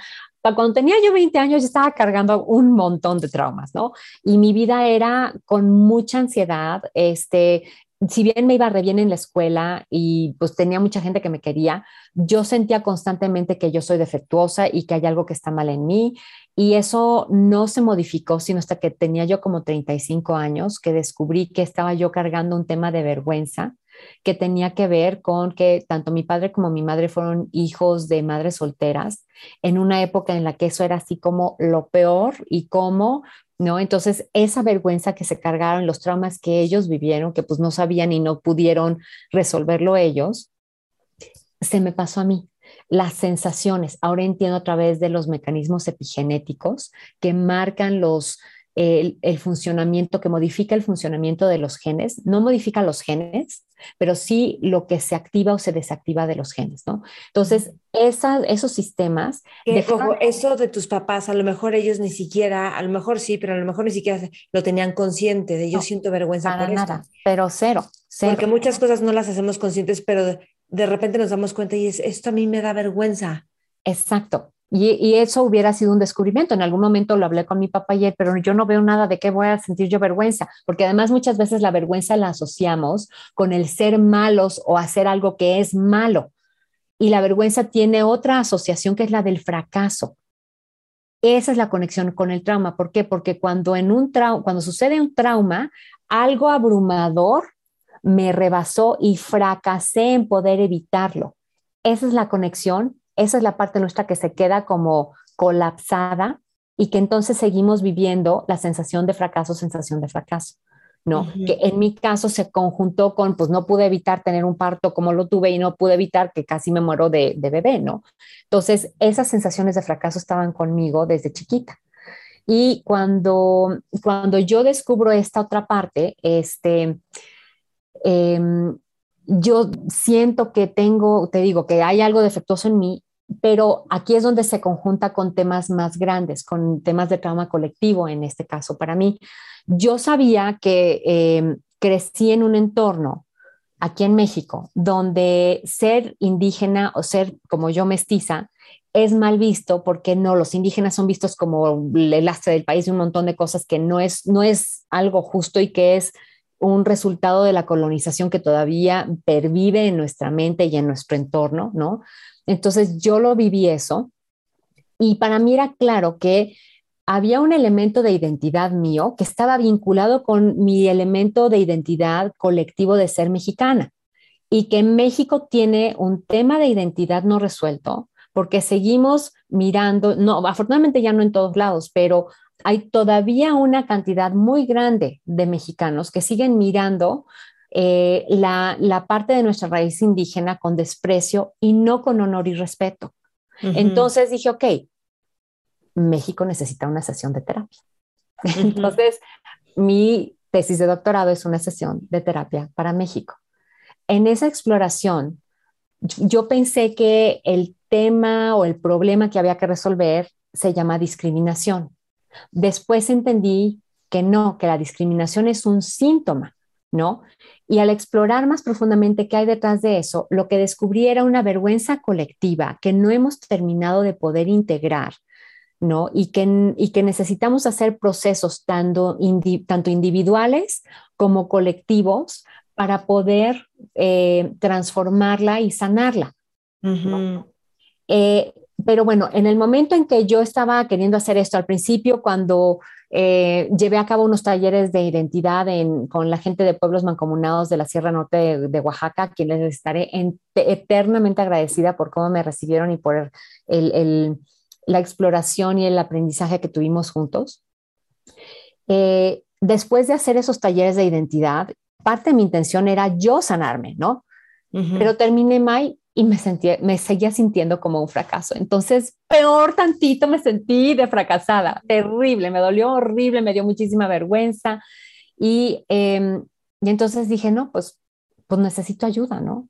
cuando tenía yo 20 años, yo estaba cargando un montón de traumas, ¿no? Y mi vida era con mucha ansiedad, este, si bien me iba re bien en la escuela y pues tenía mucha gente que me quería, yo sentía constantemente que yo soy defectuosa y que hay algo que está mal en mí. Y eso no se modificó, sino hasta que tenía yo como 35 años, que descubrí que estaba yo cargando un tema de vergüenza que tenía que ver con que tanto mi padre como mi madre fueron hijos de madres solteras en una época en la que eso era así como lo peor y como ¿no? Entonces, esa vergüenza que se cargaron, los traumas que ellos vivieron, que pues no sabían y no pudieron resolverlo ellos, se me pasó a mí. Las sensaciones, ahora entiendo a través de los mecanismos epigenéticos que marcan los, el, funcionamiento, que modifica el funcionamiento de los genes, no modifica los genes, pero sí lo que se activa o se desactiva de los genes, ¿no? Entonces, esos sistemas... eso de tus papás, a lo mejor ellos ni siquiera, a lo mejor sí, pero a lo mejor ni siquiera lo tenían consciente de yo siento vergüenza para nada, pero cero, cero. Porque muchas cosas no las hacemos conscientes, pero de, de repente nos damos cuenta y es, esto a mí me da vergüenza. Exacto. Y, eso hubiera sido un descubrimiento. En algún momento lo hablé con mi papá ayer, pero yo no veo nada de qué voy a sentir yo vergüenza, porque además muchas veces la vergüenza la asociamos con el ser malos o hacer algo que es malo. Y la vergüenza tiene otra asociación que es la del fracaso. Esa es la conexión con el trauma. ¿Por qué? Porque cuando, en un cuando sucede un trauma, algo abrumador me rebasó y fracasé en poder evitarlo. Esa es la conexión esa es la parte nuestra que se queda como colapsada y que entonces seguimos viviendo la sensación de fracaso, sensación de fracaso. ¿no? Que en mi caso se conjuntó con, pues no pude evitar tener un parto como lo tuve y no pude evitar que casi me muero de, de bebé, ¿no? Entonces, esas sensaciones de fracaso estaban conmigo desde chiquita. Y cuando, cuando yo descubro esta otra parte, este, em, yo siento que tengo, te digo, que hay algo defectuoso en mí pero aquí es donde se conjunta con temas más grandes, con temas de trauma colectivo en este caso para mí. Yo sabía que eh, crecí en un entorno aquí en México donde ser indígena o ser como yo mestiza es mal visto porque no, los indígenas son vistos como el lastre del país y un montón de cosas que no es, no es algo justo y que es un resultado de la colonización que todavía pervive en nuestra mente y en nuestro entorno, ¿no? Entonces yo lo viví eso y para mí era claro que había un elemento de identidad mío que estaba vinculado con mi elemento de identidad colectivo de ser mexicana y que México tiene un tema de identidad no resuelto porque seguimos mirando, no, afortunadamente ya no en todos lados, pero hay todavía una cantidad muy grande de mexicanos que siguen mirando eh, la, parte de nuestra raíz indígena con desprecio y no con honor y respeto. Entonces dije, ok, México necesita una sesión de terapia. Entonces, mi tesis de doctorado es una sesión de terapia para México. En esa exploración, yo pensé que el tema o el problema que había que resolver se llama discriminación. Después entendí que no, que la discriminación es un síntoma, ¿no? Y al explorar más profundamente qué hay detrás de eso, lo que descubrí era una vergüenza colectiva que no hemos terminado de poder integrar, ¿no? Y que, y que necesitamos hacer procesos tanto, tanto individuales como colectivos para poder eh, transformarla y sanarla. Eh, pero bueno, en el momento en que yo estaba queriendo hacer esto al principio, cuando eh, llevé a cabo unos talleres de identidad con la gente de pueblos mancomunados de la Sierra Norte de, Oaxaca, quienes les estaré eternamente agradecida por cómo me recibieron y por la exploración y el aprendizaje que tuvimos juntos. después de hacer esos talleres de identidad, parte de mi intención era yo sanarme, ¿no? Pero terminé mal y me, sentí, me seguía sintiendo como un fracaso. Entonces, peor tantito me sentí de fracasada, terrible, me dolió horrible, me dio muchísima vergüenza. Y, em, y entonces dije, no, pues, pues necesito ayuda, ¿no?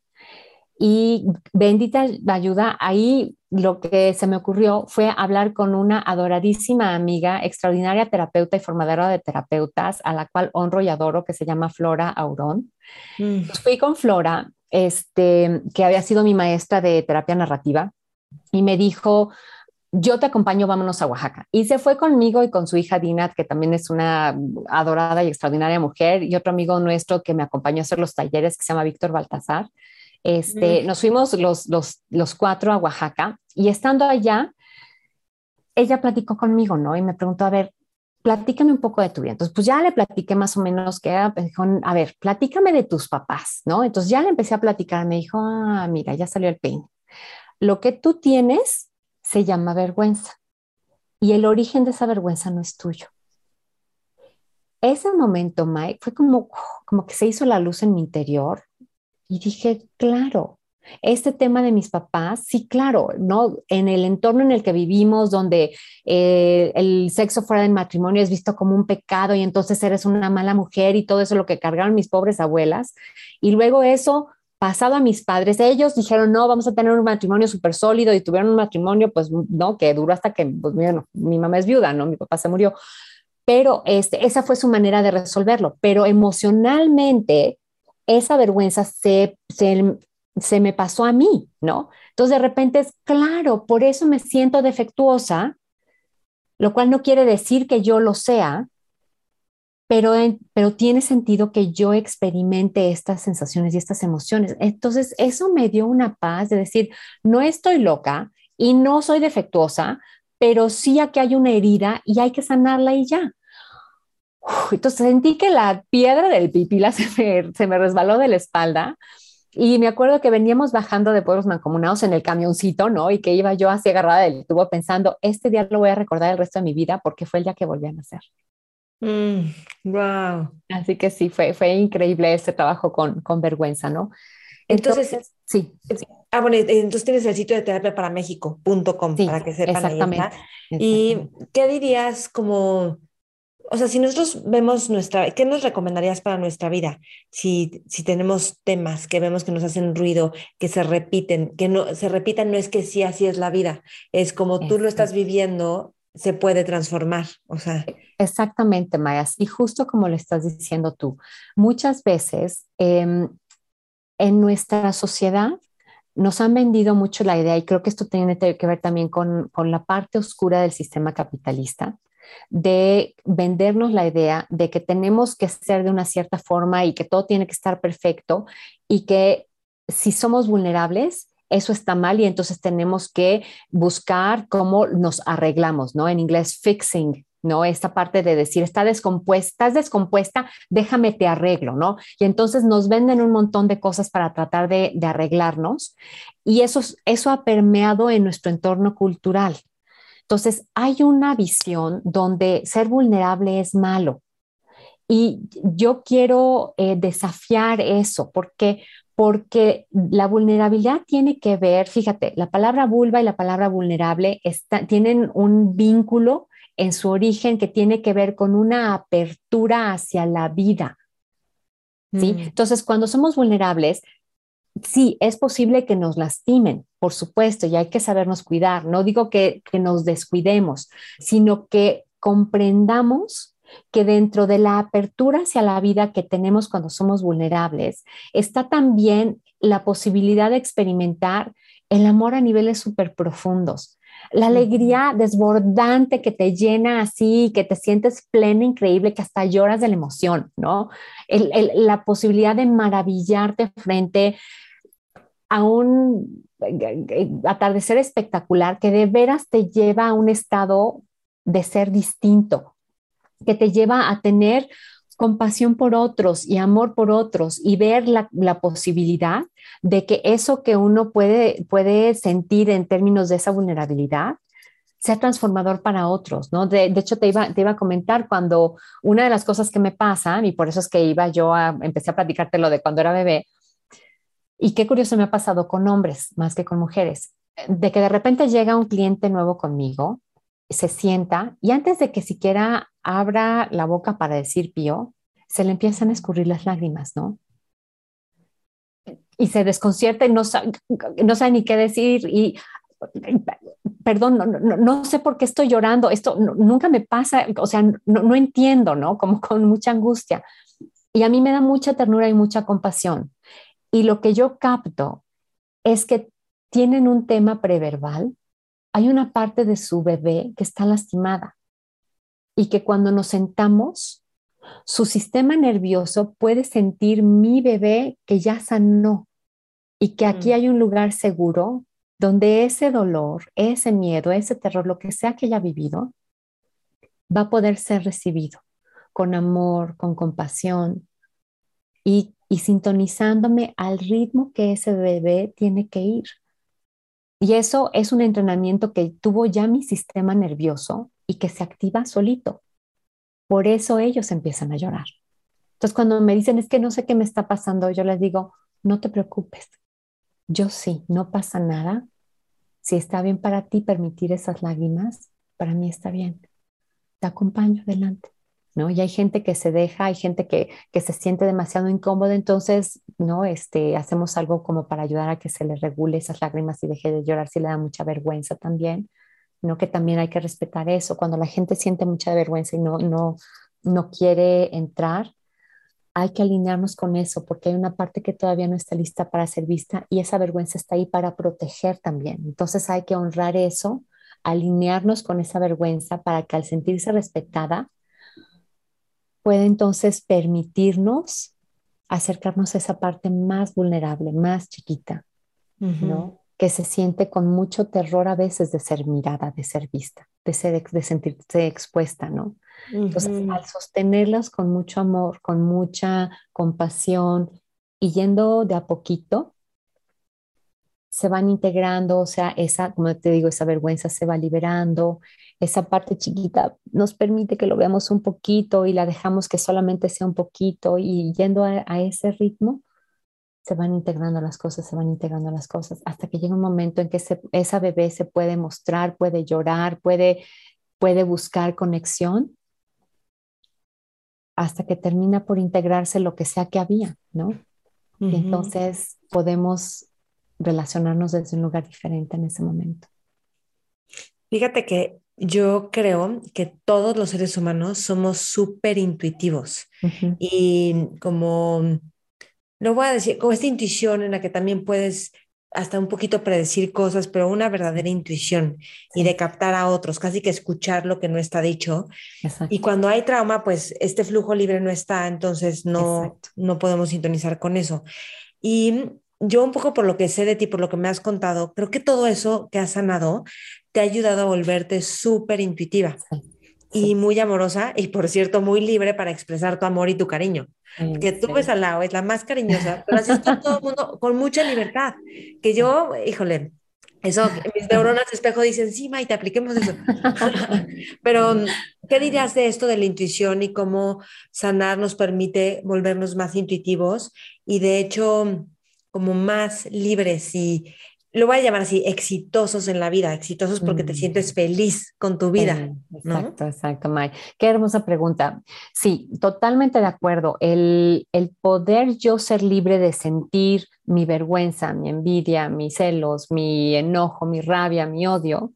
Y bendita ayuda, ahí lo que se me ocurrió fue hablar con una adoradísima amiga, extraordinaria terapeuta y formadora de terapeutas, a la cual honro y adoro, que se llama Flora Aurón. Mm. Pues fui con Flora, este, que había sido mi maestra de terapia narrativa, y me dijo, yo te acompaño, vámonos a Oaxaca. Y se fue conmigo y con su hija Dinat, que también es una adorada y extraordinaria mujer, y otro amigo nuestro que me acompañó a hacer los talleres, que se llama Víctor Baltasar. Este, Nos fuimos los, los, los cuatro a Oaxaca y estando allá, ella platicó conmigo, ¿no? Y me preguntó, a ver, platícame un poco de tu vida. Entonces, pues ya le platiqué más o menos que era, pues, dijo, a ver, platícame de tus papás, ¿no? Entonces ya le empecé a platicar, me dijo, ah, mira, ya salió el peine. Lo que tú tienes se llama vergüenza y el origen de esa vergüenza no es tuyo. Ese momento, Mike, fue como, como que se hizo la luz en mi interior y dije, claro, este tema de mis papás, sí, claro, ¿no? En el entorno en el que vivimos, donde eh, el sexo fuera del matrimonio es visto como un pecado y entonces eres una mala mujer y todo eso lo que cargaron mis pobres abuelas. Y luego eso pasado a mis padres, ellos dijeron, no, vamos a tener un matrimonio súper sólido y tuvieron un matrimonio, pues no, que duró hasta que, pues bueno, mi mamá es viuda, ¿no? Mi papá se murió. Pero este, esa fue su manera de resolverlo. Pero emocionalmente, esa vergüenza se, se, me pasó a mí, ¿no? Entonces de repente es, claro, por eso me siento defectuosa, lo cual no quiere decir que yo lo sea, pero, pero tiene sentido que yo experimente estas sensaciones y estas emociones. Entonces, eso me dio una paz de decir, no estoy loca y no soy defectuosa, pero sí aquí hay una herida y hay que sanarla y ya entonces sentí que la piedra del pipila se se me resbaló de la espalda. Y me acuerdo que veníamos bajando de pueblos mancomunados en el camioncito, ¿no? Y que iba yo así agarrada del tubo pensando, este día lo voy a recordar el resto de mi vida porque fue el día que volví a nacer. wow. Mm, así que sí, fue, fue increíble este trabajo con, con vergüenza, ¿no? Entonces, sí, Ah, bueno, entonces tienes el sitio de terapia para México.com para que sepan. Exactamente. ¿Y qué dirías como o sea, si nosotros vemos nuestra, ¿qué nos recomendarías para nuestra vida? Si, si tenemos temas que vemos que nos hacen ruido, que se repiten, que no se repitan, no es que sí, así es la vida, es como tú lo estás viviendo, se puede transformar, o sea. Exactamente, Maya, y justo como lo estás diciendo tú, muchas veces em, en nuestra sociedad nos han vendido mucho la idea, y creo que esto tiene que ver también con, con la parte oscura del sistema capitalista, de vendernos la idea de que tenemos que ser de una cierta forma y que todo tiene que estar perfecto y que si somos vulnerables, eso está mal y entonces tenemos que buscar cómo nos arreglamos, ¿no? En inglés, fixing, ¿no? Esta parte de decir, está descompuesta, estás descompuesta, déjame te arreglo, ¿no? Y entonces nos venden un montón de cosas para tratar de, arreglarnos y eso, eso ha permeado en nuestro entorno cultural. Entonces, hay una visión donde ser vulnerable es malo. Y yo quiero eh, desafiar eso, porque porque la vulnerabilidad tiene que ver, fíjate, la palabra vulva y la palabra vulnerable tienen un vínculo en su origen que tiene que ver con una apertura hacia la vida. ¿sí? Mm. Entonces, cuando somos vulnerables, sí, es posible que nos lastimen, por supuesto, y hay que sabernos cuidar. No digo que, que nos descuidemos, sino que comprendamos que dentro de la apertura hacia la vida que tenemos cuando somos vulnerables, está también la posibilidad de experimentar el amor a niveles súper profundos. La alegría desbordante que te llena así, que te sientes plena, increíble, que hasta lloras de la emoción, ¿no? la posibilidad de maravillarte frente a un atardecer espectacular que de veras te lleva a un estado de ser distinto, que te lleva a tener compasión por otros y amor por otros y ver la, posibilidad de que eso que uno puede, puede sentir en términos de esa vulnerabilidad sea transformador para otros, ¿no? De, hecho, te iba, te iba a comentar cuando una de las cosas que me pasa, y por eso es que iba yo a, empecé a platicarte lo de cuando era bebé, y qué curioso me ha pasado con hombres más que con mujeres, de que de repente llega un cliente nuevo conmigo se sienta y antes de que siquiera abra la boca para decir pío, se le empiezan a escurrir las lágrimas, ¿no? Y se desconcierta y no sabe, ni qué decir y perdón, no, sé por qué estoy llorando, esto nunca me pasa, o sea, no, entiendo, ¿no? Como con mucha angustia. Y a mí me da mucha ternura y mucha compasión. Y lo que yo capto es que tienen un tema preverbal hay una parte de su bebé que está lastimada y que cuando nos sentamos, su sistema nervioso puede sentir mi bebé que ya sanó y que aquí mm. hay un lugar seguro donde ese dolor, ese miedo, ese terror, lo que sea que haya vivido, va a poder ser recibido con amor, con compasión y, y sintonizándome al ritmo que ese bebé tiene que ir. Y eso es un entrenamiento que tuvo ya mi sistema nervioso y que se activa solito. Por eso ellos empiezan a llorar. Entonces, cuando me dicen, es que no sé qué me está pasando, yo les digo, no te preocupes. Yo sí, no pasa nada. Si está bien para ti permitir esas lágrimas, para mí está bien. Te acompaño adelante. ¿No? Y hay gente que se deja, hay gente que, que se siente demasiado incómoda, entonces, ¿no? Este, hacemos algo como para ayudar a que se le regule esas lágrimas y deje de llorar si le da mucha vergüenza también, ¿no? Que también hay que respetar eso. Cuando la gente siente mucha vergüenza y no, no, no quiere entrar, hay que alinearnos con eso porque hay una parte que todavía no está lista para ser vista y esa vergüenza está ahí para proteger también. Entonces hay que honrar eso, alinearnos con esa vergüenza para que al sentirse respetada, puede entonces permitirnos acercarnos a esa parte más vulnerable, más chiquita, ¿no? Que se siente con mucho terror a veces de ser mirada, de ser vista, de, ser, de sentirse expuesta, ¿no? Entonces, al sostenerlas con mucho amor, con mucha compasión y yendo de a poquito, se van integrando, o sea, esa, como te digo, esa vergüenza se va liberando, esa parte chiquita nos permite que lo veamos un poquito y la dejamos que solamente sea un poquito y yendo a, ese ritmo, se van integrando las cosas, se van integrando las cosas, hasta que llega un momento en que esa bebé se puede mostrar, puede llorar, puede, puede buscar conexión, hasta que termina por integrarse lo que sea que había, ¿no? Y entonces podemos relacionarnos desde un lugar diferente en ese momento. Fíjate que yo creo que todos los seres humanos somos súper intuitivos y como, no voy a decir, como esta intuición en la que también puedes hasta un poquito predecir cosas, pero una verdadera intuición y de captar a otros, casi que escuchar lo que no está dicho. Y cuando hay trauma, pues este flujo libre no está, entonces no, no podemos sintonizar con eso. Y yo un poco por lo que sé de ti, por lo que me has contado, creo que todo eso que has sanado te ha ayudado a volverte súper intuitiva y muy amorosa y por cierto muy libre para expresar tu amor y tu cariño. que tú ves al lado, es la más cariñosa, pero así está todo el mundo con mucha libertad. Que yo, híjole, eso, mis neuronas de espejo dicen, sí, te apliquemos eso. Pero, ¿qué dirías de esto de la intuición y cómo sanar nos permite volvernos más intuitivos? Y de hecho, como más libres y lo voy a llamar así, exitosos en la vida, exitosos porque te mm. sientes feliz con tu vida. exacto, exacto, May. Qué hermosa pregunta. Sí, totalmente de acuerdo. El, el, poder yo ser libre de sentir mi vergüenza, mi envidia, mis celos, mi enojo, mi rabia, mi odio,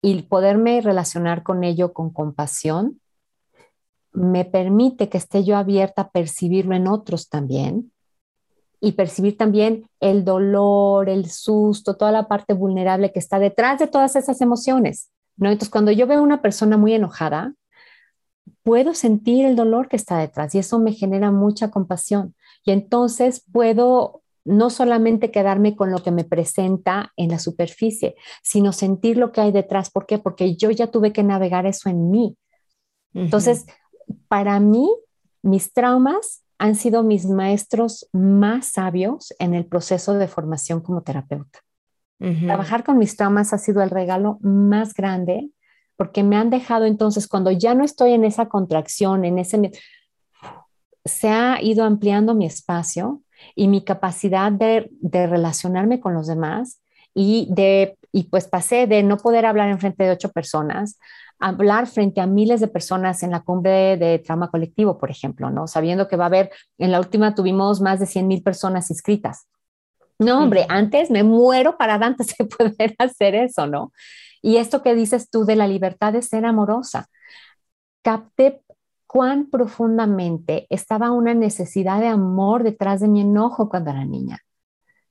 y poderme relacionar con ello con compasión, me permite que esté yo abierta a percibirlo en otros también y percibir también el dolor, el susto, toda la parte vulnerable que está detrás de todas esas emociones. ¿no? Entonces, cuando yo veo a una persona muy enojada, puedo sentir el dolor que está detrás y eso me genera mucha compasión. Y entonces puedo no solamente quedarme con lo que me presenta en la superficie, sino sentir lo que hay detrás. ¿Por qué? Porque yo ya tuve que navegar eso en mí. Entonces, para mí, mis traumas han sido mis maestros más sabios en el proceso de formación como terapeuta. Trabajar con mis traumas ha sido el regalo más grande porque me han dejado entonces, cuando ya no estoy en esa contracción, en ese... Se ha ido ampliando mi espacio y mi capacidad de, de relacionarme con los demás y de y pues pasé de no poder hablar en frente de ocho personas hablar frente a miles de personas en la cumbre de trauma colectivo, por ejemplo, ¿no? Sabiendo que va a haber, en la última tuvimos más de 100 mil personas inscritas. No, hombre, antes me muero para antes de poder hacer eso, ¿no? Y esto que dices tú de la libertad de ser amorosa, capté cuán profundamente estaba una necesidad de amor detrás de mi enojo cuando era niña.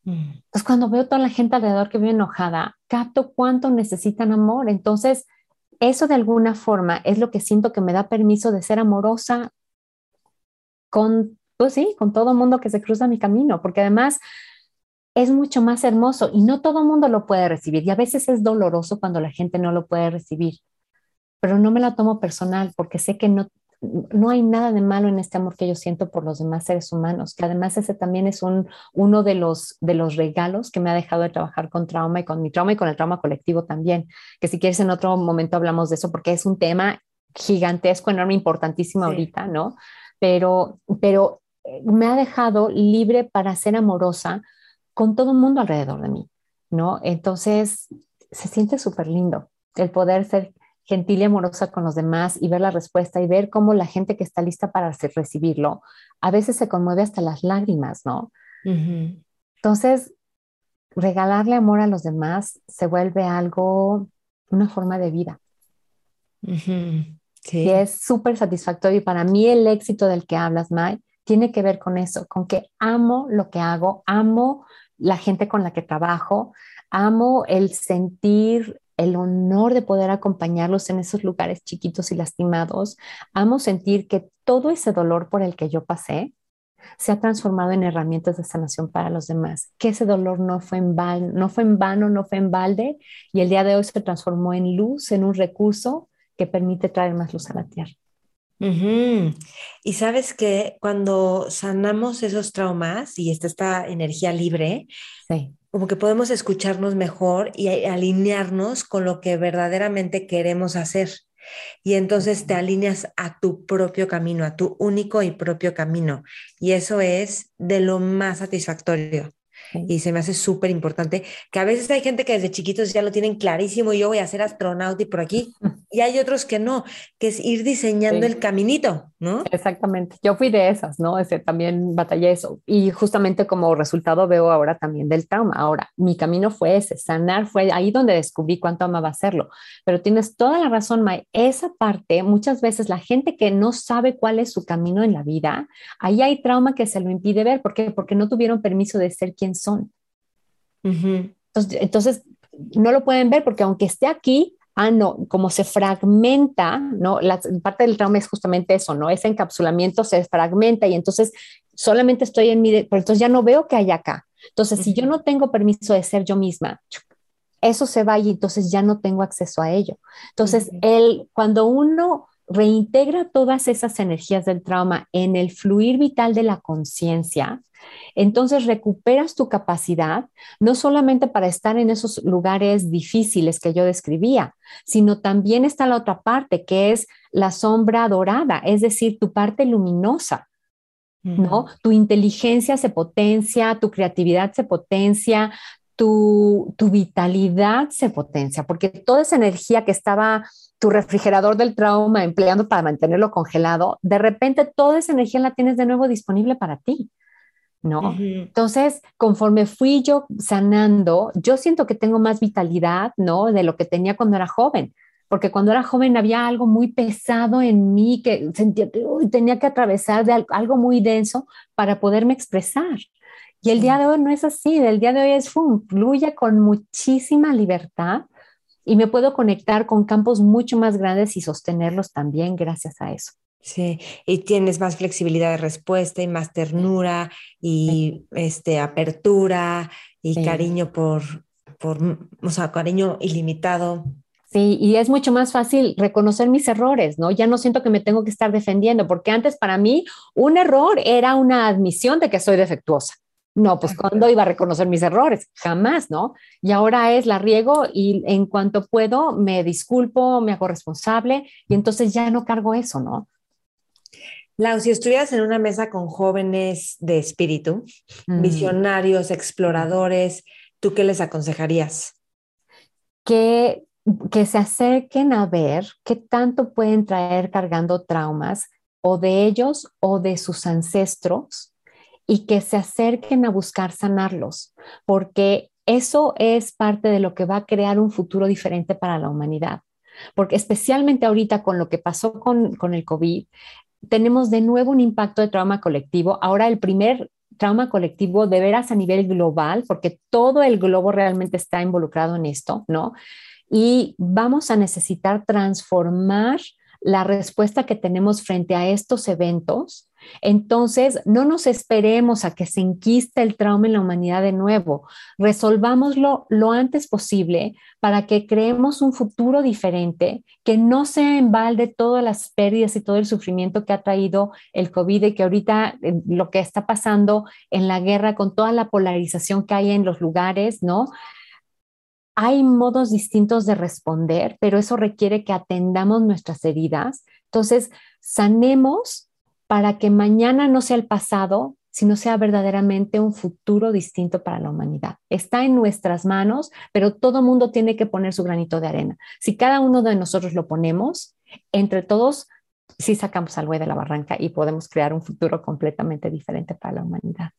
Mm. Entonces, cuando veo toda la gente alrededor que vive enojada, capto cuánto necesitan amor. Entonces, eso de alguna forma es lo que siento que me da permiso de ser amorosa con, pues sí, con todo mundo que se cruza mi camino, porque además es mucho más hermoso y no todo mundo lo puede recibir y a veces es doloroso cuando la gente no lo puede recibir, pero no me la tomo personal porque sé que no, no hay nada de malo en este amor que yo siento por los demás seres humanos, que además ese también es un, uno de los, de los regalos que me ha dejado de trabajar con trauma y con mi trauma y con el trauma colectivo también, que si quieres en otro momento hablamos de eso porque es un tema gigantesco, enorme, importantísimo ahorita, ¿no? Pero, pero eh, me ha dejado libre para ser amorosa con todo el mundo alrededor de mí, ¿no? Entonces, se siente súper lindo el poder ser gentil y amorosa con los demás y ver la respuesta y ver cómo la gente que está lista para recibirlo, a veces se conmueve hasta las lágrimas, ¿no? Entonces, regalarle amor a los demás se vuelve algo, una forma de vida. Y es súper satisfactorio. Y para mí el éxito del que hablas, Mai, tiene que ver con eso, con que amo lo que hago, amo la gente con la que trabajo, amo el sentir el honor de poder acompañarlos en esos lugares chiquitos y lastimados. Amo sentir que todo ese dolor por el que yo pasé se ha transformado en herramientas de sanación para los demás, que ese dolor no fue en vano, no fue en vano, no fue en balde y el día de hoy se transformó en luz, en un recurso que permite traer más luz a la tierra. Y sabes que cuando sanamos esos traumas y está esta energía libre, sí como que podemos escucharnos mejor y alinearnos con lo que verdaderamente queremos hacer. Y entonces te alineas a tu propio camino, a tu único y propio camino. Y eso es de lo más satisfactorio. Y se me hace súper importante que a veces hay gente que desde chiquitos ya lo tienen clarísimo, yo voy a ser astronauta y por aquí, y hay otros que no, que es ir diseñando el caminito, ¿no? Exactamente, yo fui de esas, ¿no? Ese, también batallé eso y justamente como resultado veo ahora también del trauma. Ahora, mi camino fue ese, sanar fue ahí donde descubrí cuánto amaba hacerlo, pero tienes toda la razón, May, esa parte, muchas veces la gente que no sabe cuál es su camino en la vida, ahí hay trauma que se lo impide ver, ¿por qué? Porque no tuvieron permiso de ser quien son. entonces, no lo pueden ver porque aunque esté aquí, ah, no, como se fragmenta, ¿no? La parte del trauma es justamente eso, ¿no? Ese encapsulamiento se fragmenta y entonces solamente estoy en mi, pero entonces ya no veo que hay acá. Entonces, si yo no tengo permiso de ser yo misma, eso se va y entonces ya no tengo acceso a ello. Entonces, el, cuando uno reintegra todas esas energías del trauma en el fluir vital de la conciencia, entonces recuperas tu capacidad no solamente para estar en esos lugares difíciles que yo describía, sino también está la otra parte que es la sombra dorada, es decir, tu parte luminosa. ¿no? Tu inteligencia se potencia, tu creatividad se potencia, tu, tu, vitalidad se potencia, porque toda esa energía que estaba tu refrigerador del trauma empleando para mantenerlo congelado, de repente toda esa energía la tienes de nuevo disponible para ti. ¿no? Entonces, conforme fui yo sanando, yo siento que tengo más vitalidad, ¿no? De lo que tenía cuando era joven, porque cuando era joven había algo muy pesado en mí que sentía que tenía que atravesar de algo muy denso para poderme expresar. Y el día de hoy no es así, el día de hoy es fluye con muchísima libertad y me puedo conectar con campos mucho más grandes y sostenerlos también gracias a eso. Sí, y tienes más flexibilidad de respuesta y más ternura y este, apertura y cariño por, por, o sea, cariño ilimitado. Sí, y es mucho más fácil reconocer mis errores, ¿no? Ya no siento que me tengo que estar defendiendo, porque antes para mí un error era una admisión de que soy defectuosa. No, pues cuando iba a reconocer mis errores, jamás, ¿no? Y ahora es la riego y en cuanto puedo me disculpo, me hago responsable y entonces ya no cargo eso, ¿no? Lau, si estuvieras en una mesa con jóvenes de espíritu, mm. visionarios, exploradores, ¿tú qué les aconsejarías? Que, que se acerquen a ver qué tanto pueden traer cargando traumas o de ellos o de sus ancestros y que se acerquen a buscar sanarlos, porque eso es parte de lo que va a crear un futuro diferente para la humanidad. Porque especialmente ahorita con lo que pasó con, con el COVID, tenemos de nuevo un impacto de trauma colectivo. Ahora el primer trauma colectivo de veras a nivel global, porque todo el globo realmente está involucrado en esto, ¿no? Y vamos a necesitar transformar la respuesta que tenemos frente a estos eventos entonces, no nos esperemos a que se enquiste el trauma en la humanidad de nuevo. Resolvámoslo lo antes posible para que creemos un futuro diferente, que no sea en balde todas las pérdidas y todo el sufrimiento que ha traído el COVID y que ahorita eh, lo que está pasando en la guerra con toda la polarización que hay en los lugares, ¿no? Hay modos distintos de responder, pero eso requiere que atendamos nuestras heridas. Entonces, sanemos para que mañana no sea el pasado, sino sea verdaderamente un futuro distinto para la humanidad. Está en nuestras manos, pero todo mundo tiene que poner su granito de arena. Si cada uno de nosotros lo ponemos, entre todos sí sacamos algo de la barranca y podemos crear un futuro completamente diferente para la humanidad.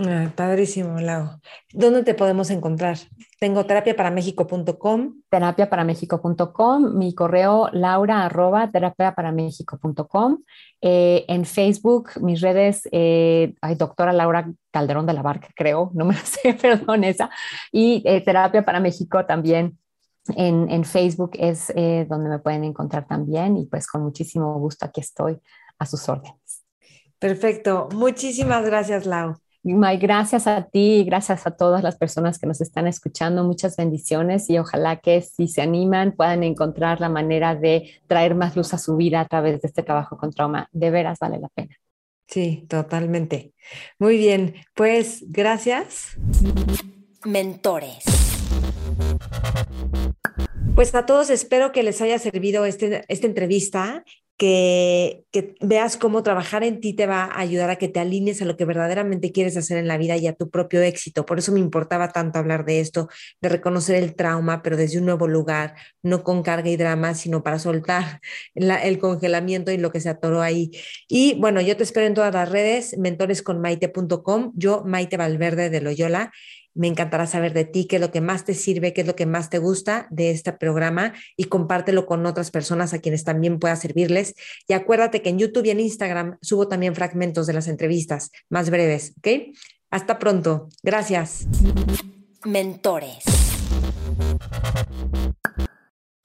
Ah, padrísimo, Lau. ¿Dónde te podemos encontrar? Tengo terapiaparamexico.com. Terapiaparamexico.com, mi correo laura arroba terapiaparamexico.com. Eh, en Facebook, mis redes, eh, doctora Laura Calderón de la Barca, creo, no me lo sé, perdón esa. Y eh, Terapia para México también. En, en Facebook es eh, donde me pueden encontrar también y pues con muchísimo gusto aquí estoy a sus órdenes. Perfecto. Muchísimas gracias, Lau. May, gracias a ti y gracias a todas las personas que nos están escuchando. Muchas bendiciones y ojalá que si se animan puedan encontrar la manera de traer más luz a su vida a través de este trabajo con trauma. De veras vale la pena. Sí, totalmente. Muy bien, pues gracias. Mentores. Pues a todos espero que les haya servido este, esta entrevista que, veas cómo trabajar en ti te va a ayudar a que te alinees a lo que verdaderamente quieres hacer en la vida y a tu propio éxito. Por eso me importaba tanto hablar de esto, de reconocer el trauma, pero desde un nuevo lugar, no con carga y drama, sino para soltar el congelamiento y lo que se atoró ahí. Y bueno, yo te espero en todas las redes, mentoresconmaite.com, yo Maite Valverde de Loyola me encantará saber de ti, qué es lo que más te sirve, qué es lo que más te gusta de este programa y compártelo con otras personas a quienes también pueda servirles. Y acuérdate que en YouTube y en Instagram subo también fragmentos de las entrevistas más breves, ¿ok? Hasta pronto. Gracias. Mentores.